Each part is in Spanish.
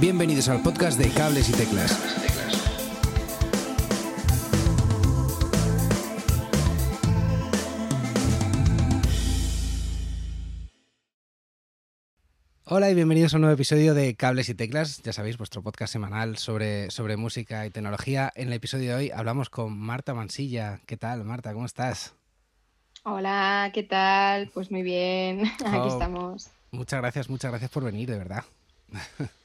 Bienvenidos al podcast de Cables y Teclas. Hola y bienvenidos a un nuevo episodio de Cables y Teclas, ya sabéis, vuestro podcast semanal sobre, sobre música y tecnología. En el episodio de hoy hablamos con Marta Mansilla. ¿Qué tal, Marta? ¿Cómo estás? Hola, ¿qué tal? Pues muy bien, aquí Oh, estamos. Muchas gracias, muchas gracias por venir, de verdad.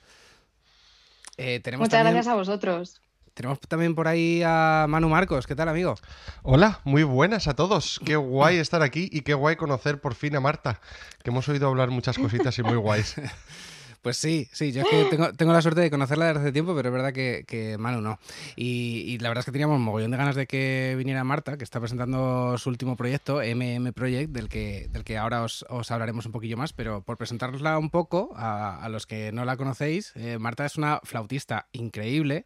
Eh, tenemos, Muchas también, gracias a vosotros. tenemos también por ahí a Manu Marcos. ¿Qué tal, amigo? Hola, muy buenas a todos. Qué guay estar aquí y qué guay conocer por fin a Marta, que hemos oído hablar muchas cositas y muy guays. Pues sí, sí, yo es que tengo, tengo la suerte de conocerla desde hace tiempo, pero es verdad que, que Manu no. Y, y la verdad es que teníamos un mogollón de ganas de que viniera Marta, que está presentando su último proyecto, MM Project, del que, del que ahora os, os hablaremos un poquillo más, pero por presentarla un poco a, a los que no la conocéis, eh, Marta es una flautista increíble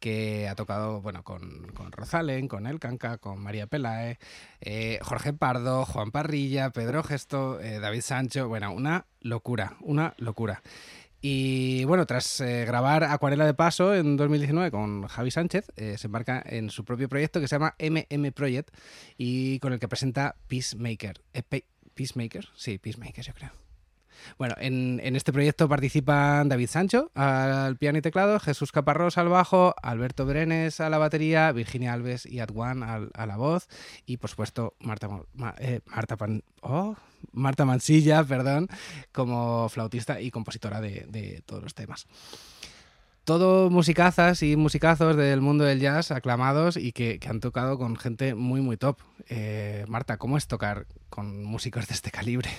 que ha tocado bueno, con, con Rosalén, con El Canca, con María Pelae, eh, Jorge Pardo, Juan Parrilla, Pedro Gesto, eh, David Sancho, bueno, una locura, una locura. Y bueno, tras eh, grabar Acuarela de Paso en 2019 con Javi Sánchez, eh, se embarca en su propio proyecto que se llama MM Project y con el que presenta Peacemaker. Eh, Pe- ¿Peacemaker? Sí, Peacemaker, yo creo. Bueno, en, este proyecto participan David Sancho al piano y teclado, Jesús Caparrós al bajo, Alberto Brenes a la batería, Virginia Alves y Adwan al- a la voz y por supuesto Marta, Ma- Marta, Pan- oh, Marta Mansilla, perdón, como flautista y compositora de, todos los temas. Todo musicazas y musicazos del mundo del jazz aclamados y que, han tocado con gente muy, muy top. Eh, Marta, ¿cómo es tocar con músicos de este calibre?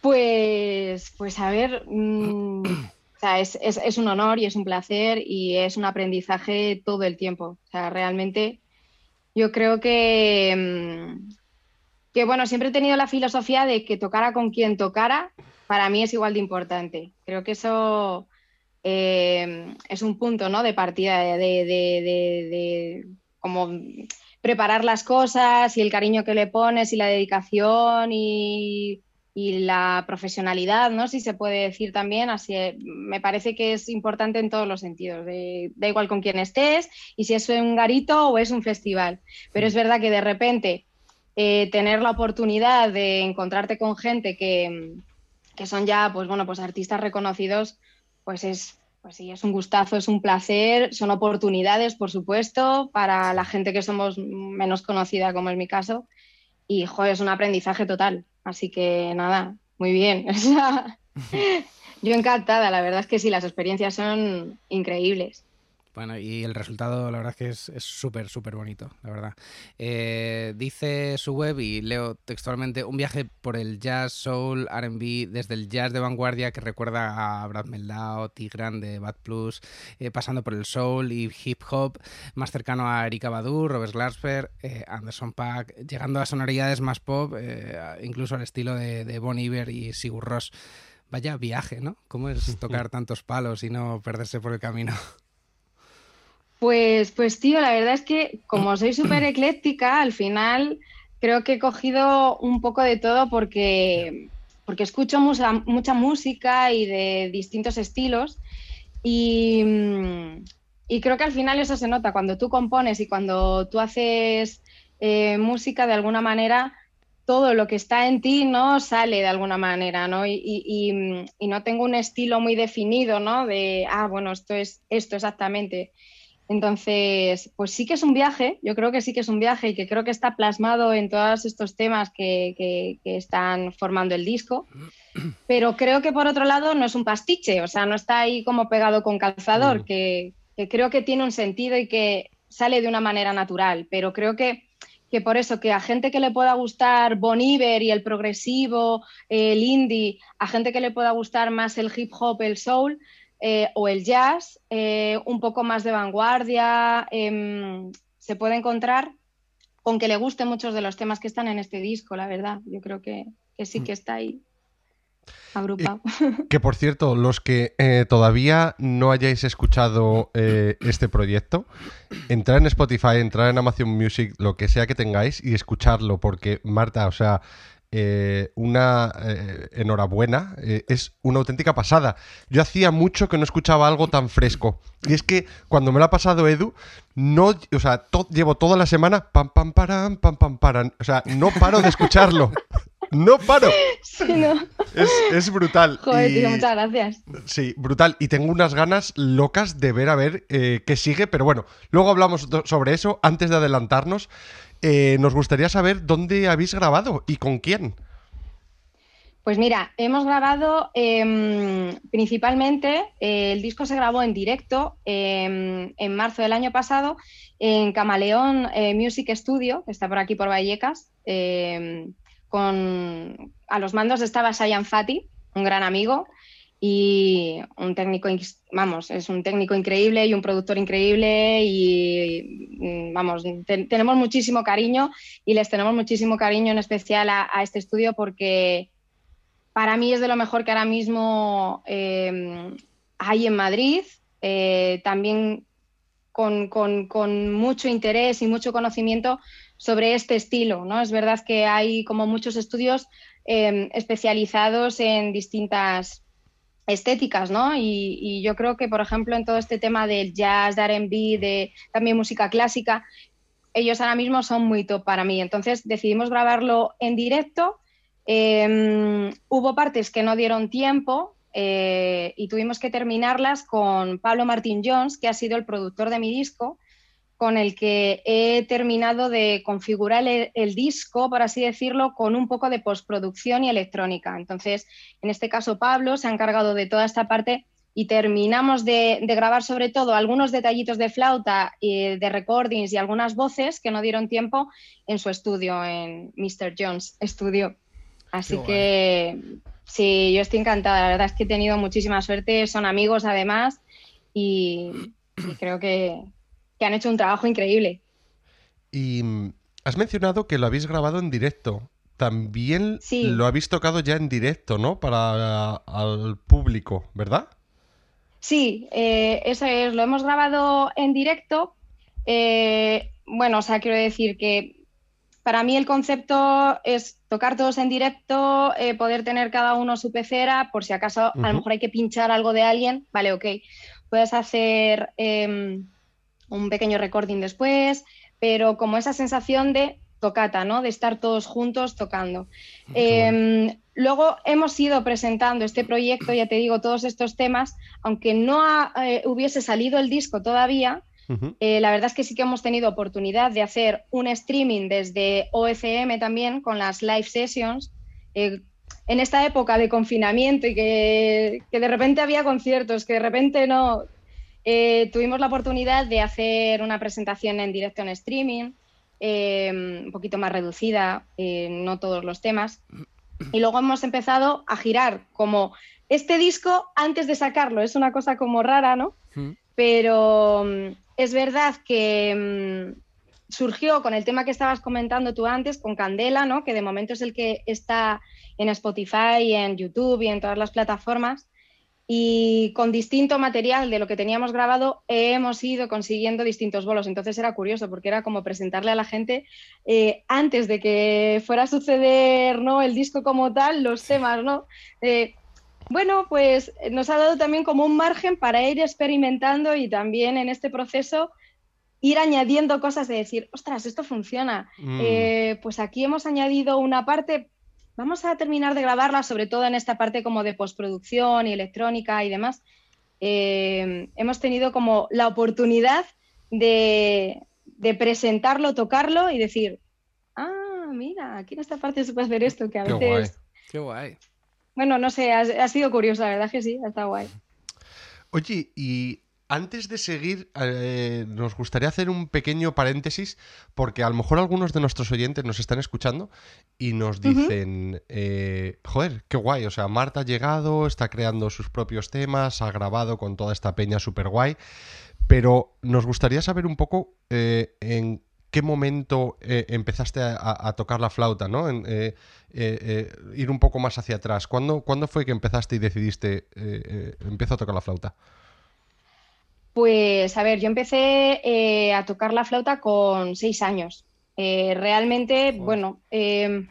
Pues, pues a ver, mm, o sea, es, es- es un honor y es un placer y es un aprendizaje todo el tiempo. O sea, realmente yo creo que, mm, que bueno, siempre he tenido la filosofía de que tocara con quien tocara, para mí es igual de importante. Creo que eso eh, es un punto, ¿no? de partida de, de- de- de como preparar las cosas y el cariño que le pones y la dedicación y, y la profesionalidad, ¿no? Si se puede decir también, así eh, me parece que es importante en todos los sentidos. de- da igual con quién estés y si es un garito o es un festival. Pero es verdad que de repente eh, tener la oportunidad de encontrarte con gente que, que son ya, pues bueno, pues artistas reconocidos, pues es, pues sí, es un gustazo, es un placer, son oportunidades, por supuesto, para la gente que somos menos conocida, como es mi caso, y joder, es un aprendizaje total. Así que nada, muy bien. Yo encantada, la verdad es que sí, las experiencias son increíbles. Bueno, y el resultado, la verdad es que es súper, súper bonito, la verdad. Eh, dice su web, y leo textualmente, un viaje por el jazz, soul, RB, desde el jazz de vanguardia que recuerda a Brad Meldau, Tigran de Bad Plus, eh, pasando por el soul y hip hop, más cercano a Erika Badu, Robert Glasper, eh, Anderson Paak, llegando a sonoridades más pop, incluso al estilo de, de Bon Iver y Sigur Rós. Vaya viaje, ¿no? ¿Cómo es tocar tantos palos y no perderse por el camino? Pues, pues tío, la verdad es que como soy súper ecléctica, al final creo que he cogido un poco de todo porque, porque escucho mucha, mucha música y de distintos estilos y, mm, y creo que al final eso se nota cuando tú compones y cuando tú haces eh, música de alguna manera todo lo que está en ti no sale de alguna manera, ¿no? Y, y- mm, y no tengo un estilo muy definido, ¿no? De, ah, bueno, esto es esto exactamente. Entonces, pues sí que es un viaje, yo creo que sí que es un viaje y que creo que está plasmado en todos estos temas que, que- que están formando el disco, pero creo que por otro lado no es un pastiche, o sea, no está ahí como pegado con calzador, Mm. que, que creo que tiene un sentido y que sale de una manera natural, pero creo que, que por eso que a gente que le pueda gustar Bon Iver y el progresivo, el indie, a gente que le pueda gustar más el hip hop, el soul, eh, o el jazz, eh, un poco más de vanguardia, em, se puede encontrar con que le gusten muchos de los temas que están en este disco, la verdad. Yo creo que, que sí que está ahí agrupado. Que por cierto, los que eh, todavía no hayáis escuchado eh, este proyecto, entrar en Spotify, entrar en Amazon Music, lo que sea que tengáis y escucharlo, porque Marta, o sea, eh, una eh, enhorabuena, eh, es una auténtica pasada. Yo hacía mucho que no escuchaba algo tan fresco. Y es que cuando me lo ha pasado Edu, no, o sea, llevo toda la semana pam pam param, pam pam param. O sea, no paro de escucharlo. No paro. Sí, no. Es, brutal. Joder, tío, muchas gracias. Sí, brutal. Y tengo unas ganas locas de ver a ver qué sigue. Pero bueno, luego hablamos sobre eso. Antes de adelantarnos, eh, nos gustaría saber dónde habéis grabado y con quién. Pues mira, hemos grabado em, principalmente, eh, el disco se grabó en directo em, en marzo del año pasado en Camaleón eh, Music Studio, que está por aquí por Vallecas. Em, con, a los mandos estaba Sayan Fati, un gran amigo, y un técnico, vamos, es un técnico increíble y un productor increíble y, mm, vamos, tenemos muchísimo cariño y les tenemos muchísimo cariño en especial a, este estudio porque para mí es de lo mejor que ahora mismo em, hay en Madrid, eh, también con, con, mucho interés y mucho conocimiento sobre este estilo, ¿no? Es verdad que hay como muchos estudios em, especializados en distintas estéticas, ¿no? Y, yo creo que, por ejemplo, en todo este tema del jazz, de RB, de también música clásica, ellos ahora mismo son muy top para mí. Entonces decidimos grabarlo en directo. Em, hubo partes que no dieron tiempo eh, y tuvimos que terminarlas con Pablo Martín Jones, que ha sido el productor de mi disco con el que he terminado de configurar el, disco, por así decirlo, con un poco de postproducción y electrónica. Entonces, en este caso, Pablo se ha encargado de toda esta parte y terminamos de, grabar sobre todo algunos detallitos de flauta, y de recordings y algunas voces que no dieron tiempo en su estudio, en Mr. Jones Studio. Así que sí, yo estoy encantada. La verdad es que he tenido muchísima suerte, son amigos además y creo que, que han hecho un trabajo increíble. Y mm, has mencionado que lo habéis grabado en directo. También lo habéis tocado ya en directo, ¿no? Para el público, ¿verdad? Sí, eh, eso es. Lo hemos grabado en directo. Eh, bueno, o sea, quiero decir que para mí el concepto es tocar todos en directo, eh, poder tener cada uno su pecera, por si acaso a lo mejor hay que pinchar algo de alguien, vale, ok. Puedes hacer em, un pequeño recording después, pero como esa sensación de tocata, ¿no? De estar todos juntos tocando. Em, luego hemos ido presentando este proyecto, ya te digo, todos estos temas, aunque no eh, hubiese salido el disco todavía, eh, la verdad es que sí que hemos tenido oportunidad de hacer un streaming desde OFM también con las live sessions. Eh, en esta época de confinamiento y que, que, de repente había conciertos, que de repente no, eh, tuvimos la oportunidad de hacer una presentación en directo en streaming, eh, un poquito más reducida, eh, no todos los temas. Y luego hemos empezado a girar como este disco antes de sacarlo. Es una cosa como rara, ¿no? Pero mm, es verdad que mm, surgió con el tema que estabas comentando tú antes, con Candela, ¿no? Que de momento es el que está en Spotify, en YouTube y en todas las plataformas y con distinto material de lo que teníamos grabado hemos ido consiguiendo distintos bolos. Entonces era curioso porque era como presentarle a la gente eh, antes de que fuera a suceder ¿no? el disco como tal, los temas, ¿no? Eh, bueno, pues nos ha dado también como un margen para ir experimentando y también en este proceso ir añadiendo cosas de decir, ostras, esto funciona. Mm. Eh, pues aquí hemos añadido una parte, Vamos a terminar de grabarla, sobre todo en esta parte como de postproducción y electrónica y demás. Eh, hemos tenido como la oportunidad de, presentarlo, tocarlo y decir, ah, mira, aquí en esta parte se puede hacer esto, que a Qué veces... Guay. Qué guay. Bueno, no sé, ha, ha sido curioso, la verdad que sí, ha estado guay. Oye, y antes de seguir, eh, nos gustaría hacer un pequeño paréntesis, porque a lo mejor algunos de nuestros oyentes nos están escuchando y nos dicen, eh, joder, qué guay, o sea, Marta ha llegado, está creando sus propios temas, ha grabado con toda esta peña súper guay, pero nos gustaría saber un poco eh, en qué momento empezaste a, tocar la flauta, ¿no? En, ir un poco más hacia atrás. ¿Cuándo, ¿Cuándo, fue que empezaste y decidiste, empiezo a tocar la flauta? Pues a ver, yo empecé eh, a tocar la flauta con seis años. Eh, realmente, bueno, em,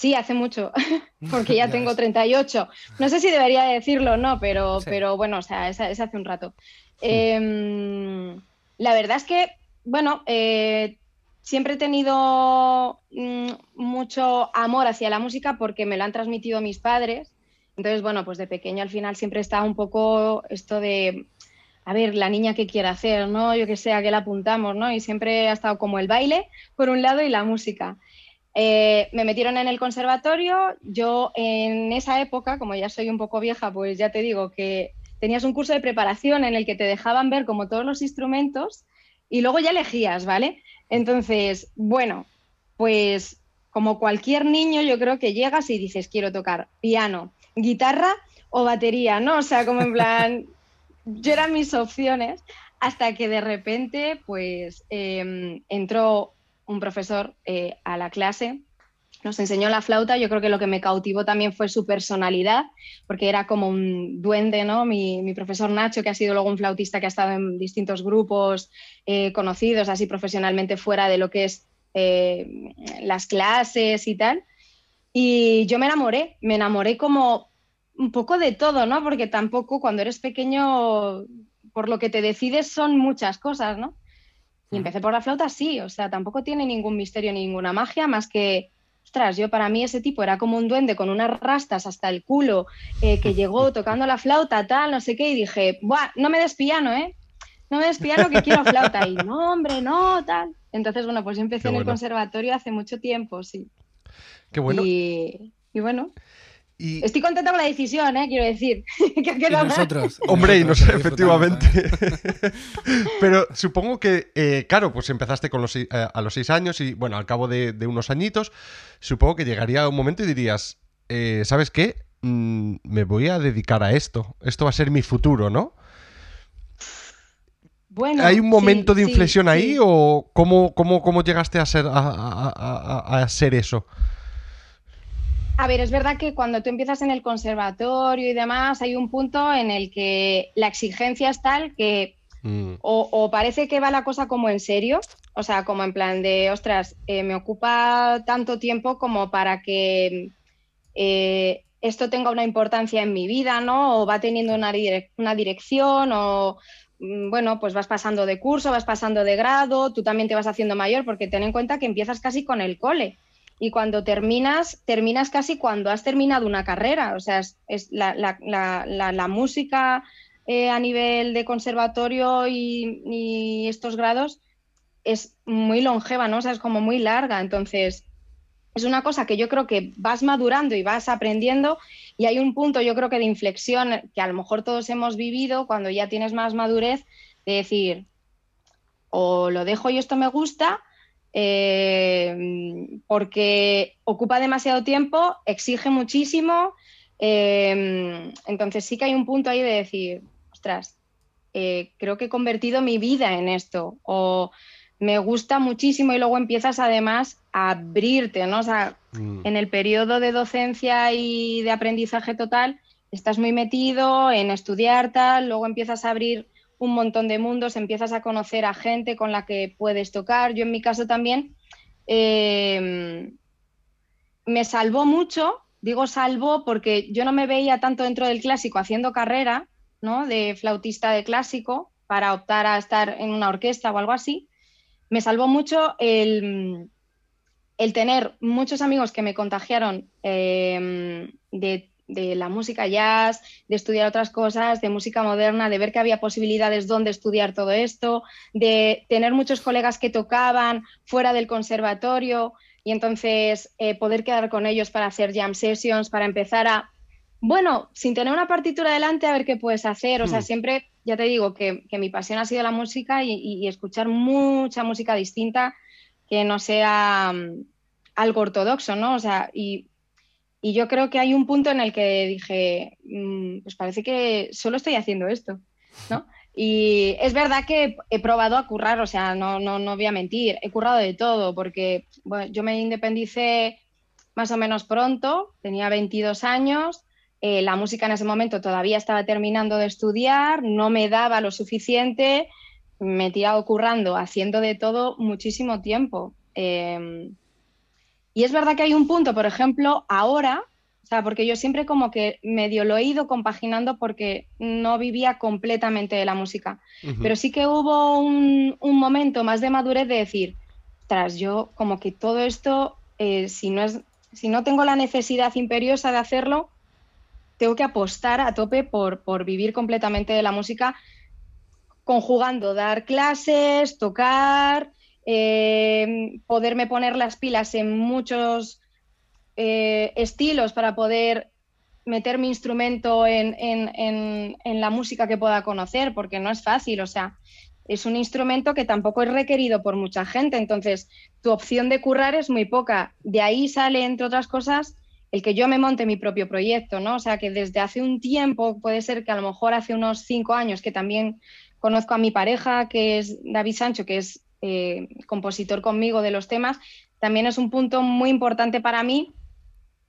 Sí, hace mucho, porque ya, tengo 38. No sé si debería decirlo o no, pero, pero bueno, o sea, es, hace un rato. Em, la verdad es que, bueno, eh, siempre he tenido mm, mucho amor hacia la música porque me lo han transmitido mis padres. Entonces, bueno, pues de pequeño al final siempre está un poco esto de, a ver, la niña que quiere hacer, ¿no? Yo que sé, a qué la apuntamos, ¿no? Y siempre ha estado como el baile, por un lado, y la música. Eh, me metieron en el conservatorio. Yo en esa época, como ya soy un poco vieja, pues ya te digo que tenías un curso de preparación en el que te dejaban ver como todos los instrumentos y luego ya elegías, ¿vale? Entonces, bueno, pues como cualquier niño, yo creo que llegas y dices, quiero tocar piano, guitarra o batería, ¿no? O sea, como en plan, yo eran mis opciones, hasta que de repente, pues, em, entró un profesor eh, a la clase, nos enseñó la flauta, yo creo que lo que me cautivó también fue su personalidad, porque era como un duende, ¿no? Mi, profesor Nacho, que ha sido luego un flautista que ha estado en distintos grupos eh, conocidos, así profesionalmente fuera de lo que es eh, las clases y tal. Y yo me enamoré, me enamoré como un poco de todo, ¿no? Porque tampoco cuando eres pequeño, por lo que te decides son muchas cosas, ¿no? Y empecé por la flauta, sí, o sea, tampoco tiene ningún misterio, ninguna magia, más que, ostras, yo para mí ese tipo era como un duende con unas rastas hasta el culo, eh, que llegó tocando la flauta, tal, no sé qué, y dije, Buah, no me des piano, ¿eh? No me des piano que quiero flauta. Y no, hombre, no, tal. Entonces, bueno, pues yo empecé en el conservatorio hace mucho tiempo, sí. Qué bueno. y bueno. Estoy contenta con la decisión, ¿eh? quiero decir. que nosotros. Hombre, y nosotros, efectivamente. Pero supongo que, eh, claro, pues empezaste con los, eh, a los seis años y, bueno, al cabo de, unos añitos, supongo que llegaría un momento y dirías, eh, ¿sabes qué? Mm, me voy a dedicar a esto. Esto va a ser mi futuro, ¿no? Bueno, ¿Hay un momento de inflexión ahí o cómo, cómo, cómo, llegaste a ser, a, a ser eso? A ver, es verdad que cuando tú empiezas en el conservatorio y demás, hay un punto en el que la exigencia es tal que mm. o, parece que va la cosa como en serio, o sea, como en plan de, ostras, eh, me ocupa tanto tiempo como para que eh, esto tenga una importancia en mi vida, ¿no? O va teniendo una, una dirección o mm, bueno, pues vas pasando de curso, vas pasando de grado, tú también te vas haciendo mayor, porque ten en cuenta que empiezas casi con el cole y cuando terminas, terminas casi cuando has terminado una carrera. O sea, es, la, música eh, a nivel de conservatorio y, estos grados es muy longeva, ¿no? O sea, es como muy larga. Entonces, es una cosa que yo creo que vas madurando y vas aprendiendo y hay un punto, yo creo que de inflexión que a lo mejor todos hemos vivido cuando ya tienes más madurez, de decir, o lo dejo y esto me gusta, eh, porque ocupa demasiado tiempo, exige muchísimo. Eh, entonces sí que hay un punto ahí de decir, ostras, eh, creo que he convertido mi vida en esto o me gusta muchísimo y luego empiezas además a abrirte, ¿no? O sea, mm. en el periodo de docencia y de aprendizaje total estás muy metido en estudiar tal, luego empiezas a abrir un montón de mundos, empiezas a conocer a gente con la que puedes tocar. Yo en mi caso también em, me salvó mucho, digo salvó porque yo no me veía tanto dentro del clásico haciendo carrera, ¿no? De flautista de clásico para optar a estar en una orquesta o algo así. Me salvó mucho el, el tener muchos amigos que me contagiaron em, de de la música jazz, de estudiar otras cosas, de música moderna, de ver que había posibilidades donde estudiar todo esto, de tener muchos colegas que tocaban fuera del conservatorio y entonces eh, poder quedar con ellos para hacer jam sessions, para empezar a, bueno, sin tener una partitura delante, a ver qué puedes hacer. O sea, hmm. siempre, ya te digo, que, mi pasión ha sido la música y, escuchar mucha música distinta que no sea mm, algo ortodoxo, ¿no? O sea, y y yo creo que hay un punto en el que dije, mm, pues parece que solo estoy haciendo esto, ¿no? Y es verdad que he probado a currar, o sea, no, no, no voy a mentir, he currado de todo, porque bueno, yo me independicé más o menos pronto, tenía 22 años, eh, la música en ese momento todavía estaba terminando de estudiar, no me daba lo suficiente, me he currando, haciendo de todo muchísimo tiempo. Em, Y es verdad que hay un punto, por ejemplo, ahora, o sea, porque yo siempre como que medio lo he ido compaginando porque no vivía completamente de la música. Pero sí que hubo un, momento más de madurez de decir, tras yo como que todo esto, eh, si, no es, si no tengo la necesidad imperiosa de hacerlo, tengo que apostar a tope por, por vivir completamente de la música, conjugando dar clases, tocar, eh, poderme poner las pilas en muchos eh, estilos para poder meter mi instrumento en, en, la música que pueda conocer, porque no es fácil, o sea, es un instrumento que tampoco es requerido por mucha gente, entonces tu opción de currar es muy poca. De ahí sale, entre otras cosas, el que yo me monte mi propio proyecto, ¿no? O sea, que desde hace un tiempo, puede ser que a lo mejor hace unos cinco años, que también conozco a mi pareja, que es David Sancho, que es eh, compositor conmigo de los temas, también es un punto muy importante para mí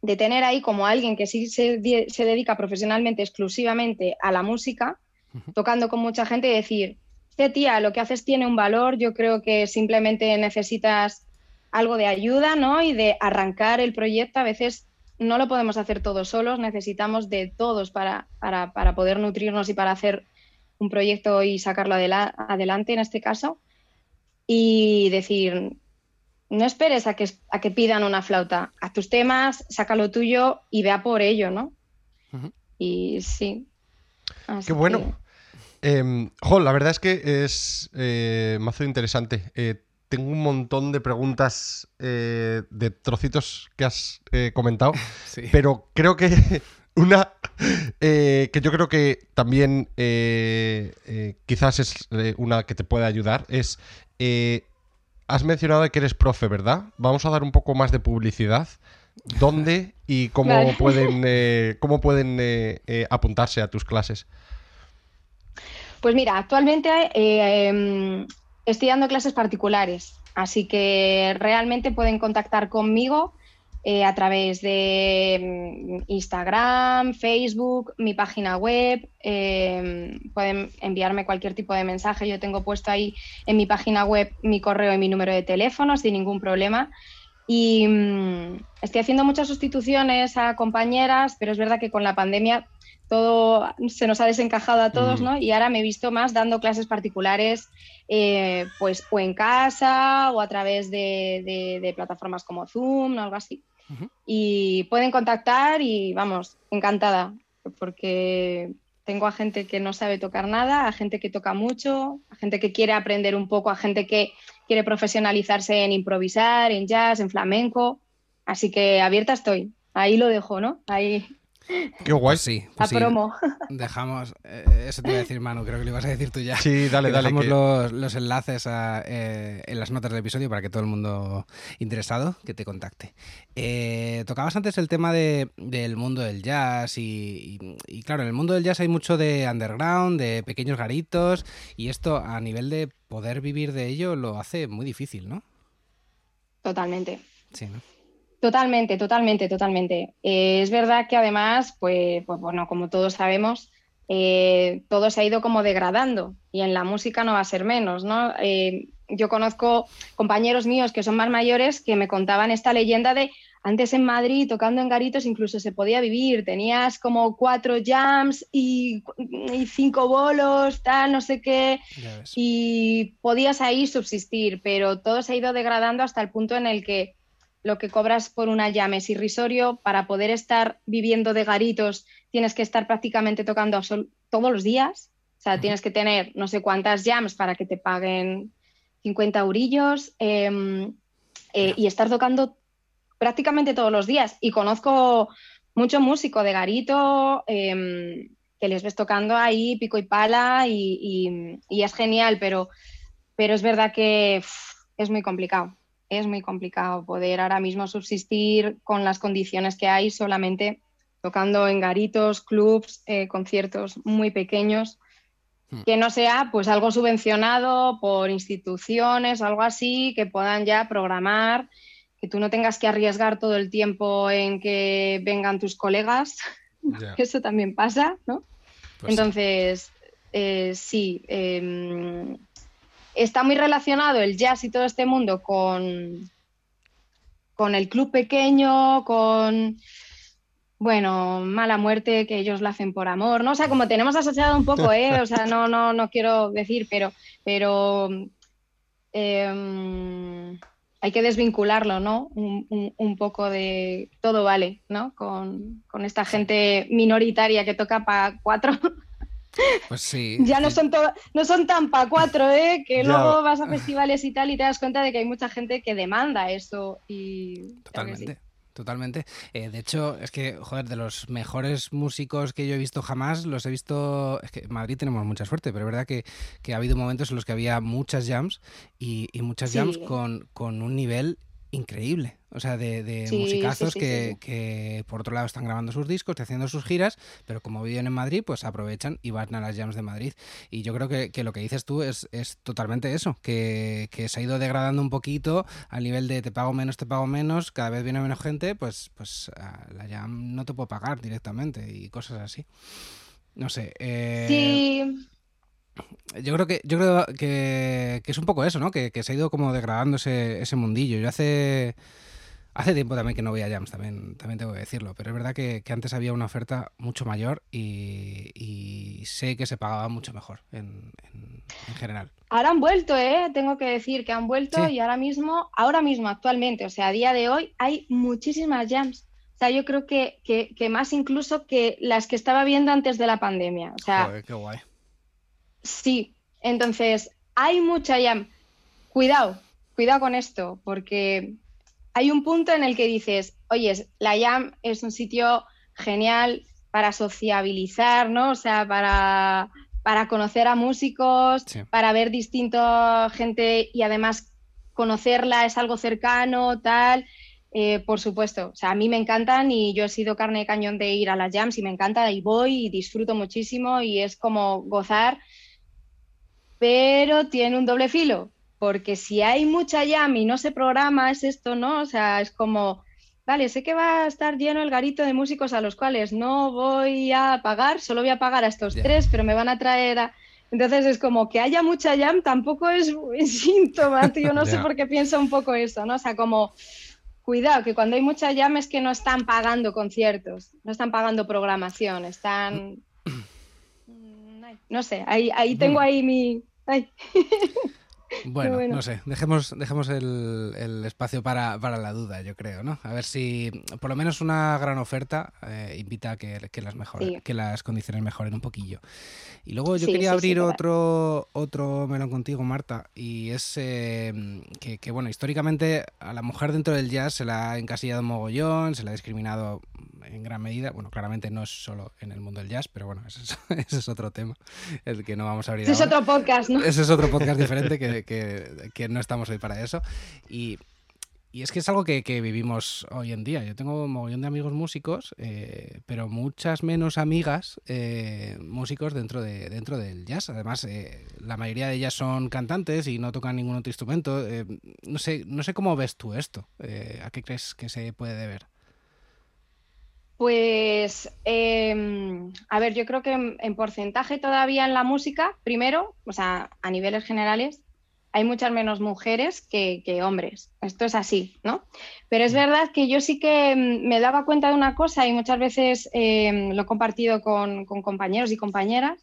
de tener ahí como alguien que sí se, dedica profesionalmente exclusivamente a la música, tocando con mucha gente y decir, este tía, lo que haces tiene un valor, yo creo que simplemente necesitas algo de ayuda, ¿no? Y de arrancar el proyecto. A veces no lo podemos hacer todos solos, necesitamos de todos para, para, para poder nutrirnos y para hacer un proyecto y sacarlo adelante en este caso y decir, no esperes a que, a que pidan una flauta, a tus temas, saca lo tuyo y vea por ello, ¿no? Y sí. Qué bueno. Em, la verdad es que es eh, mazo interesante. Eh, tengo un montón de preguntas eh, de trocitos que has eh, comentado, pero creo que una que yo creo que también quizás es una que te puede ayudar es eh, has mencionado que eres profe, ¿verdad? Vamos a dar un poco más de publicidad. ¿Dónde y cómo pueden, eh, cómo pueden eh, apuntarse a tus clases? Pues mira, actualmente em, estoy dando clases particulares, así que realmente pueden contactar conmigo eh, a través de mm, Instagram, Facebook, mi página web. Em, pueden enviarme cualquier tipo de mensaje. Yo tengo puesto ahí en mi página web mi correo y mi número de teléfono sin ningún problema. Y mm, estoy haciendo muchas sustituciones a compañeras, pero es verdad que con la pandemia todo se nos ha desencajado a todos, ¿no? Y ahora me he visto más dando clases particulares, eh, pues o en casa o a través de, plataformas como Zoom o algo así. Y pueden contactar y vamos, encantada, porque tengo a gente que no sabe tocar nada, a gente que toca mucho, a gente que quiere aprender un poco, a gente que quiere profesionalizarse en improvisar, en jazz, en flamenco. Así que abierta estoy. Ahí lo dejo, ¿no? Ahí Qué guay. Pues sí. Pues a promo. Dejamos. Eh, eso te iba a decir, Manu, creo que lo ibas a decir tú ya. Sí, dale, dale. Dejamos los, enlaces eh, en las notas del episodio para que todo el mundo interesado que te contacte. Eh, tocabas antes el tema del mundo del jazz y, claro, en el mundo del jazz hay mucho de underground, de pequeños garitos y esto a nivel de poder vivir de ello lo hace muy difícil, ¿no? Totalmente. Sí, ¿no? Totalmente, totalmente, totalmente. Eh, es verdad que además, pues, pues bueno, como todos sabemos, eh, todo se ha ido como degradando y en la música no va a ser menos, ¿no? Eh, yo conozco compañeros míos que son más mayores que me contaban esta leyenda de antes en Madrid tocando en garitos incluso se podía vivir, tenías como cuatro jams y, y cinco bolos, tal, no sé qué, y podías ahí subsistir, pero todo se ha ido degradando hasta el punto en el que lo que cobras por una jam es irrisorio. Para poder estar viviendo de garitos tienes que estar prácticamente tocando todos los días. O sea, tienes que tener no sé cuántas jams para que te paguen 50 eurillos em, eh, y estar tocando prácticamente todos los días. Y conozco mucho músico de garito em, que les ves tocando ahí pico y pala y, es genial, pero, pero es verdad que es muy complicado es muy complicado poder ahora mismo subsistir con las condiciones que hay solamente tocando en garitos, clubs, eh, conciertos muy pequeños, hmm. que no sea pues algo subvencionado por instituciones, algo así, que puedan ya programar, que tú no tengas que arriesgar todo el tiempo en que vengan tus colegas, eso también pasa, ¿no? Pues Entonces, eh, sí, em, está muy relacionado el jazz y todo este mundo con, con el club pequeño, con, bueno, mala muerte, que ellos la hacen por amor, ¿no? O sea, como tenemos asociado un poco, ¿eh? O sea, no, no, no quiero decir, pero, pero em, hay que desvincularlo, ¿no? Un, poco de todo vale, ¿no? Con, esta gente minoritaria que toca para cuatro. Pues sí. ya no son, no son tan para cuatro, ¿eh? Que luego vas a festivales y tal y te das cuenta de que hay mucha gente que demanda eso. Y... Totalmente. Totalmente. Eh, de hecho, es que, joder, de los mejores músicos que yo he visto jamás, los he visto. Es que en Madrid tenemos mucha suerte, pero es verdad que, ha habido momentos en los que había muchas jams y, muchas jams con, con un nivel increíble. O sea, de, musicazos que, por otro lado están grabando sus discos, haciendo sus giras, pero como viven en Madrid, pues aprovechan y van a las jams de Madrid. Y yo creo que, lo que dices tú es, es totalmente eso, que, se ha ido degradando un poquito al nivel de te pago menos, te pago menos, cada vez viene menos gente, pues, pues la jam no te puedo pagar directamente y cosas así. No sé. Eh, sí. Yo creo que, yo creo que, es un poco eso, ¿no? Que, se ha ido como degradando ese, ese mundillo. Yo hace Hace tiempo también que no voy a Jams, también, también tengo que decirlo, pero es verdad que, antes había una oferta mucho mayor y, sé que se pagaba mucho mejor en, general. Ahora han vuelto, ¿eh? tengo que decir que han vuelto y ahora mismo, ahora mismo actualmente, o sea, a día de hoy hay muchísimas Jams. O sea, yo creo que, que, más incluso que las que estaba viendo antes de la pandemia. O sea, Joder, qué guay. Sí, entonces hay mucha Jam. Cuidado, cuidado con esto, porque hay un punto en el que dices, oye, la Jam es un sitio genial para sociabilizar, ¿no? O sea, para, para conocer a músicos, para ver distinta gente y además conocerla es algo cercano, tal. Eh, por supuesto, o sea, a mí me encantan y yo he sido carne de cañón de ir a las jams y me encanta y voy y disfruto muchísimo y es como gozar, pero tiene un doble filo, porque si hay mucha jam y no se programa, es esto, ¿no? O sea, es como, vale, sé que va a estar lleno el garito de músicos a los cuales no voy a pagar, solo voy a pagar a estos tres, pero me van a traer a... Entonces es como que haya mucha jam tampoco es un síntoma, yo no sé por qué pienso un poco eso, ¿no? O sea, como cuidado, que cuando hay mucha jam es que no están pagando conciertos, no están pagando programación, están... No sé, ahí, ahí tengo ahí mi... はい。Bueno, no sé, dejemos, dejemos el, espacio para, la duda, yo creo, ¿no? A ver si por lo menos una gran oferta eh, invita a que, las mejore, que las condiciones mejoren un poquillo. Y luego yo quería abrir otro, otro melón contigo, Marta, y es eh, que, bueno, históricamente a la mujer dentro del jazz se la ha encasillado mogollón, se la ha discriminado en gran medida. Bueno, claramente no es solo en el mundo del jazz, pero bueno, ese es, otro tema, el que no vamos a abrir. Ese es otro podcast, ¿no? Ese es otro podcast diferente que, no estamos hoy para eso. Y, es que es algo que, vivimos hoy en día. Yo tengo un montón de amigos músicos, eh, pero muchas menos amigas eh, músicos dentro, de, dentro del jazz. Además, eh, la mayoría de ellas son cantantes y no tocan ningún otro instrumento. no, sé, no sé cómo ves tú esto. ¿A qué crees que se puede deber? Pues, em, a ver, yo creo que en, porcentaje todavía en la música, primero, o sea, a niveles generales, hay muchas menos mujeres que, hombres. Esto es así, ¿no? Pero es mm. verdad que yo sí que em, me daba cuenta de una cosa y muchas veces em, lo he compartido con, con compañeros y compañeras,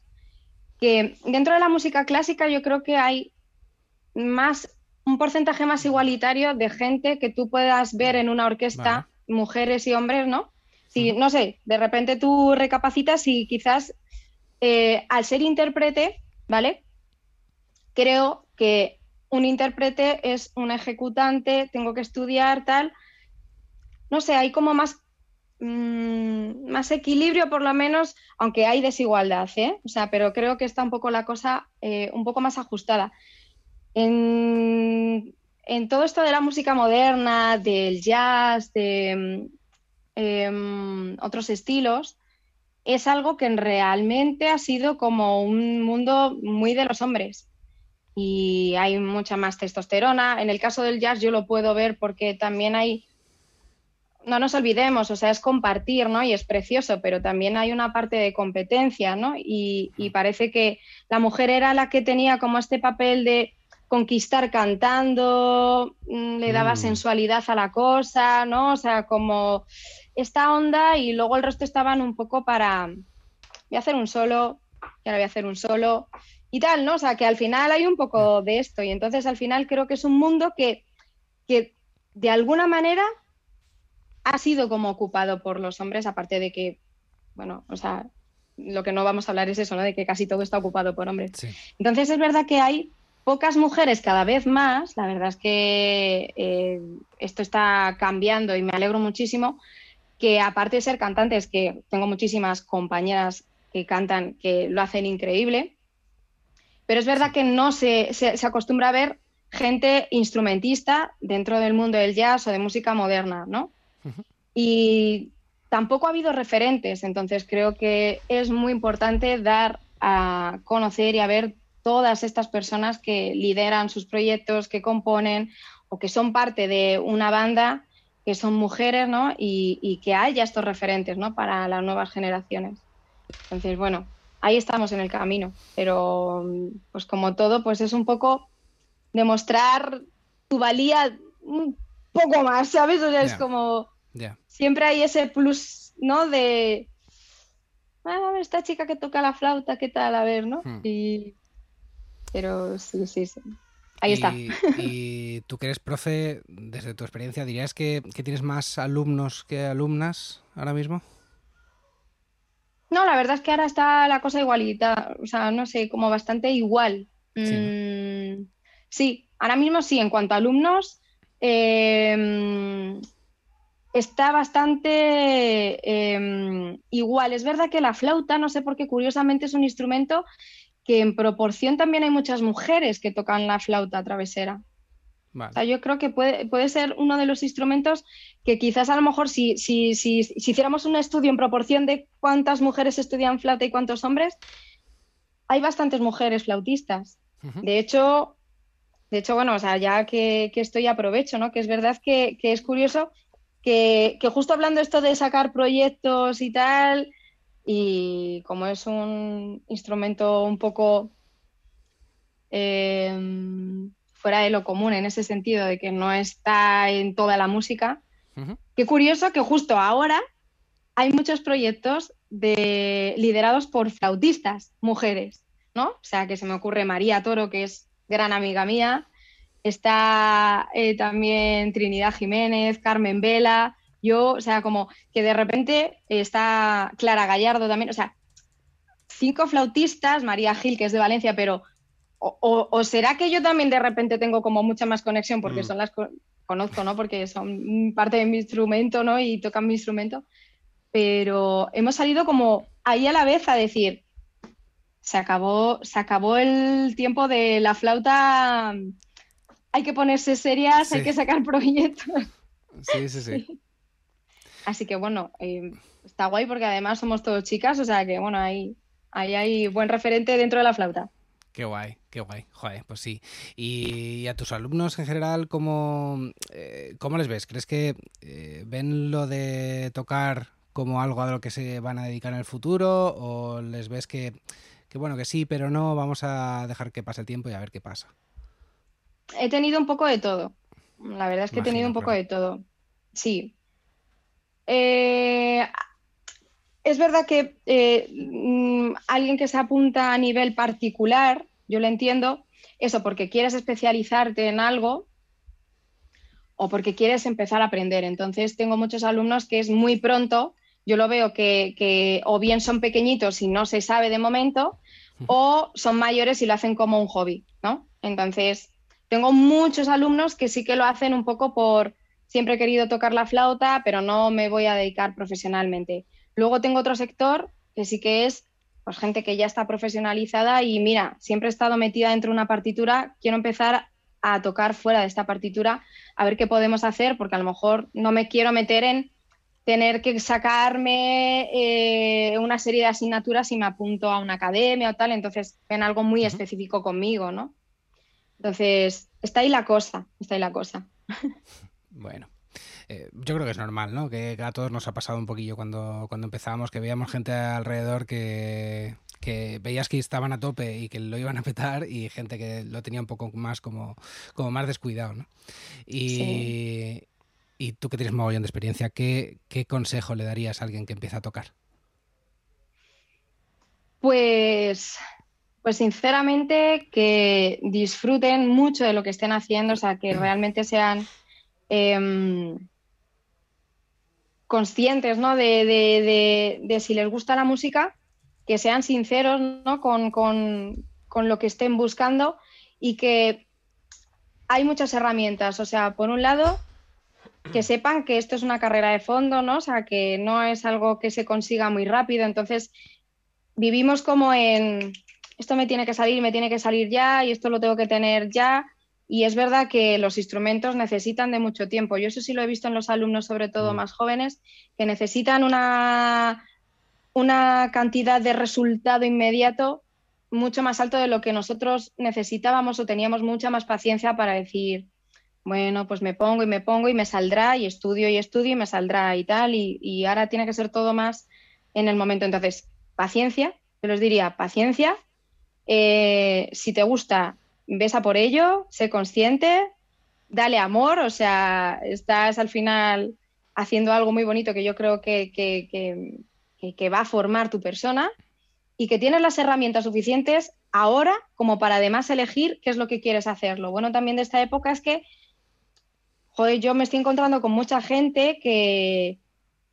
que dentro de la música clásica yo creo que hay más un porcentaje más igualitario de gente que tú puedas ver en una orquesta, mujeres y hombres, ¿no? Si, no sé, de repente tú recapacitas y quizás eh, al ser intérprete, ¿vale? Creo que un intérprete es un ejecutante, tengo que estudiar, tal. No sé, hay como más, mm, más equilibrio, por lo menos, aunque hay desigualdad, ¿eh? O sea, pero creo que está un poco la cosa eh, un poco más ajustada. En, todo esto de la música moderna, del jazz, de, Em, otros estilos, es algo que realmente ha sido como un mundo muy de los hombres. Y hay mucha más testosterona. En el caso del jazz yo lo puedo ver porque también hay, no nos olvidemos, o sea, es compartir, ¿no? Y es precioso, pero también hay una parte de competencia, ¿no? Y, y parece que la mujer era la que tenía como este papel de conquistar cantando, mm, le daba Mm. sensualidad a la cosa, ¿no? O sea, como esta onda y luego el resto estaban un poco para, voy a hacer un solo, y ahora voy a hacer un solo y tal, ¿no? O sea, que al final hay un poco de esto y entonces al final creo que es un mundo que, que de alguna manera ha sido como ocupado por los hombres, aparte de que, bueno, o sea, lo que no vamos a hablar es eso, ¿no? De que casi todo está ocupado por hombres. Sí. Entonces es verdad que hay pocas mujeres cada vez más, la verdad es que eh, esto está cambiando y me alegro muchísimo, que aparte de ser cantantes, que tengo muchísimas compañeras que cantan, que lo hacen increíble, pero es verdad que no se, se, se acostumbra a ver gente instrumentista dentro del mundo del jazz o de música moderna, ¿no? Ujú. Y tampoco ha habido referentes, entonces creo que es muy importante dar a conocer y a ver todas estas personas que lideran sus proyectos, que componen o que son parte de una banda, que son mujeres, ¿no? Y, y que haya estos referentes, ¿no? Para las nuevas generaciones. Entonces, bueno, ahí estamos en el camino, pero pues como todo, pues es un poco demostrar tu valía un poco más, ¿sabes? O sea, es como siempre hay ese plus, ¿no? De, ah, esta chica que toca la flauta, ¿qué tal? A ver, ¿no? Hmm. Y... Pero sí, sí, sí. Ahí está. Y, y tú que eres profe, desde tu experiencia, ¿dirías que, que tienes más alumnos que alumnas ahora mismo? No, la verdad es que ahora está la cosa igualita, o sea, no sé, como bastante igual. Sí. Mm, sí, ahora mismo sí, en cuanto a alumnos, eh, está bastante eh, igual. Es verdad que la flauta, no sé por qué, curiosamente es un instrumento que en proporción también hay muchas mujeres que tocan la flauta travesera. O sea, Vale. yo creo que puede, puede ser uno de los instrumentos que quizás a lo mejor si, si, si, si hiciéramos un estudio en proporción de cuántas mujeres estudian flauta y cuántos hombres, hay bastantes mujeres flautistas. De hecho, de hecho, bueno, o sea, ya que, que estoy aprovecho, ¿no? Que es verdad que, que es curioso que, que justo hablando esto de sacar proyectos y tal, y como es un instrumento un poco eh, fuera de lo común en ese sentido, de que no está en toda la música. Qué curioso que justo ahora hay muchos proyectos de, liderados por flautistas, mujeres, ¿no? O sea, que se me ocurre María Toro, que es gran amiga mía, está eh, también Trinidad Jiménez, Carmen Vela, yo, o sea, como que de repente está Clara Gallardo también, o sea, cinco flautistas, María Gil, que es de Valencia, pero o, o- o será que yo también de repente tengo como mucha más conexión porque Mm. son las co- conozco, ¿no? Porque son parte de mi instrumento, ¿no? Y tocan mi instrumento. Pero hemos salido como ahí a la vez a decir, se acabó, se acabó el tiempo de la flauta, hay que ponerse serias, hay que sacar proyectos. Sí, sí, sí. Así que bueno, eh, está guay porque además somos todos chicas, o sea que bueno, ahí, ahí hay buen referente dentro de la flauta. Qué guay, qué guay. Joder, pues sí. Y a tus alumnos en general, ¿cómo, eh, cómo les ves? ¿Crees que eh, ven lo de tocar como algo a lo que se van a dedicar en el futuro? ¿O les ves que, que bueno, que sí, pero no, vamos a dejar que pase el tiempo y a ver qué pasa? He tenido un poco de todo. La verdad es que he tenido un poco claro. de todo. Sí. Eh, es verdad que eh, mm, alguien que se apunta a nivel particular, yo lo entiendo, eso porque quieres especializarte en algo o porque quieres empezar a aprender. Entonces tengo muchos alumnos que es muy pronto, yo lo veo que, que o bien son pequeñitos y no se sabe de momento, o son mayores y lo hacen como un hobby, ¿no? Entonces, tengo muchos alumnos que sí que lo hacen un poco por siempre he querido tocar la flauta, pero no me voy a dedicar profesionalmente. Luego tengo otro sector que sí que es pues, gente que ya está profesionalizada y mira, siempre he estado metida dentro de una partitura, quiero empezar a tocar fuera de esta partitura, a ver qué podemos hacer, porque a lo mejor no me quiero meter en tener que sacarme eh, una serie de asignaturas si me apunto a una academia o tal, entonces ven algo muy específico conmigo, ¿no? Entonces, está ahí la cosa, está ahí la cosa. Bueno, eh, yo creo que es normal, ¿no? Que a todos nos ha pasado un poquillo cuando, cuando empezamos, que veíamos gente alrededor que, que veías que estaban a tope y que lo iban a petar y gente que lo tenía un poco más como, como más descuidado, ¿no? Y, y tú que tienes mogollón de experiencia, ¿qué, ¿qué consejo le darías a alguien que empieza a tocar? Pues pues sinceramente que disfruten mucho de lo que estén haciendo, o sea, que realmente sean em, conscientes ¿no? de, si les gusta la música, que sean sinceros ¿no? con, con, lo que estén buscando y que hay muchas herramientas. O sea, por un lado, que sepan que esto es una carrera de fondo, ¿no? O sea, que no es algo que se consiga muy rápido. Entonces, vivimos como en esto me tiene que salir, me tiene que salir ya y esto lo tengo que tener ya. Y es verdad que los instrumentos necesitan de mucho tiempo. Yo eso sí lo he visto en los alumnos, sobre todo mm. más jóvenes, que necesitan una, una cantidad de resultado inmediato mucho más alto de lo que nosotros necesitábamos o teníamos mucha más paciencia para decir, bueno, pues me pongo y me pongo y me saldrá y estudio y estudio y me saldrá y tal. Y, y ahora tiene que ser todo más en el momento. Entonces, paciencia, yo les diría paciencia eh, si te gusta, besa por ello, sé consciente, dale amor, o sea, estás al final haciendo algo muy bonito que yo creo que, que, va a formar tu persona y que tienes las herramientas suficientes ahora como para además elegir qué es lo que quieres hacer. Lo bueno también de esta época es que, joder, yo me estoy encontrando con mucha gente que,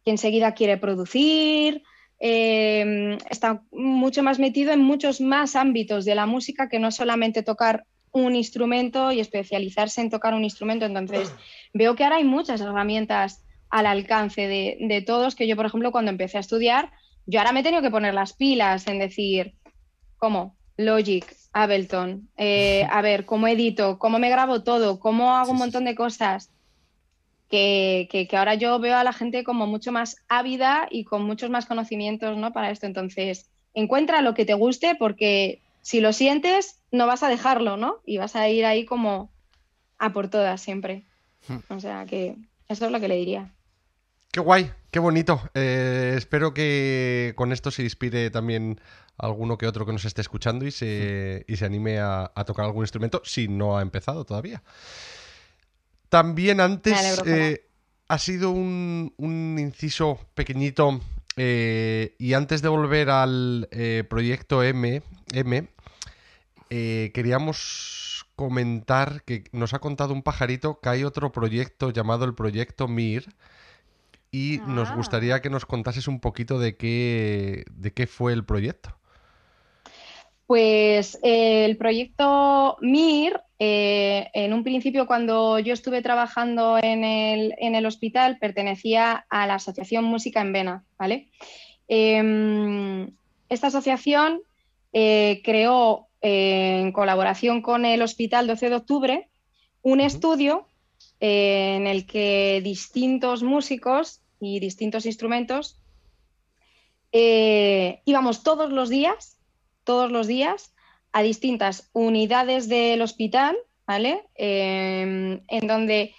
que enseguida quiere producir, eh, está mucho más metido en muchos más ámbitos de la música que no solamente tocar un instrumento y especializarse en tocar un instrumento. Entonces, veo que ahora hay muchas herramientas al alcance de, todos, que yo, por ejemplo, cuando empecé a estudiar, yo ahora me he tenido que poner las pilas en decir, ¿cómo? Logic, Ableton, eh, a ver, ¿cómo edito? ¿Cómo me grabo todo? ¿Cómo hago un montón de cosas? Que, ahora yo veo a la gente como mucho más ávida y con muchos más conocimientos ¿no? para esto. Entonces, encuentra lo que te guste porque si lo sientes, no vas a dejarlo, ¿no? Y vas a ir ahí como a por todas siempre. Hmm. O sea que eso es lo que le diría. Qué guay, qué bonito. Eh, espero que con esto se inspire también alguno que otro que nos esté escuchando y se, y se anime a, a tocar algún instrumento si no ha empezado todavía. También antes eh, ha sido un, inciso pequeñito eh, y antes de volver al eh, proyecto M, M queríamos comentar que nos ha contado un pajarito que hay otro proyecto llamado el proyecto MIR y nos ah. gustaría que nos contases un poquito de qué, de qué fue el proyecto. Pues el proyecto MIR eh, en un principio, cuando yo estuve trabajando en el, hospital, pertenecía a la Asociación Música en Vena, ¿vale? Em, esta asociación eh, creó, eh, en colaboración con el Hospital 12 de Octubre, un estudio en el que distintos músicos y distintos instrumentos íbamos todos los días, todos los días, a distintas unidades del hospital, ¿vale? Em, en donde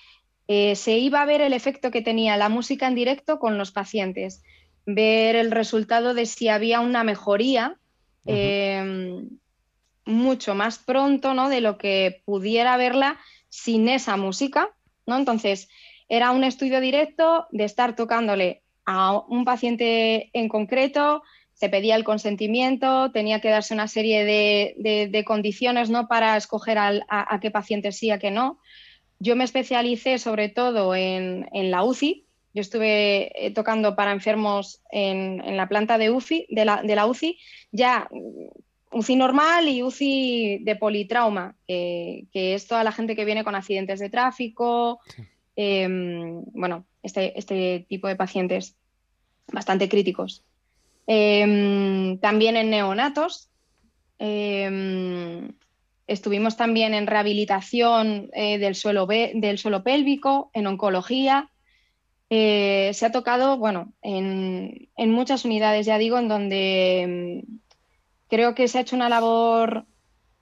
eh, se iba a ver el efecto que tenía la música en directo con los pacientes, ver el resultado de si había una mejoría em, mucho más pronto, ¿no? De lo que pudiera verla sin esa música, ¿no? Entonces, era un estudio directo de estar tocándole a un paciente en concreto, se pedía el consentimiento, tenía que darse una serie de, condiciones ¿no? para escoger a, qué paciente sí, a qué no. Yo me especialicé sobre todo en, la UCI. Yo estuve eh, tocando para enfermos en, la planta de, UCI, de, la, UCI, ya UCI normal y UCI de politrauma, que es toda la gente que viene con accidentes de tráfico, em, bueno, este, este tipo de pacientes bastante críticos. Em, también en neonatos. Em, estuvimos también en rehabilitación eh, del, suelo del suelo pélvico, en oncología. Eh, se ha tocado, bueno, en, muchas unidades, ya digo, en donde em, creo que se ha hecho una labor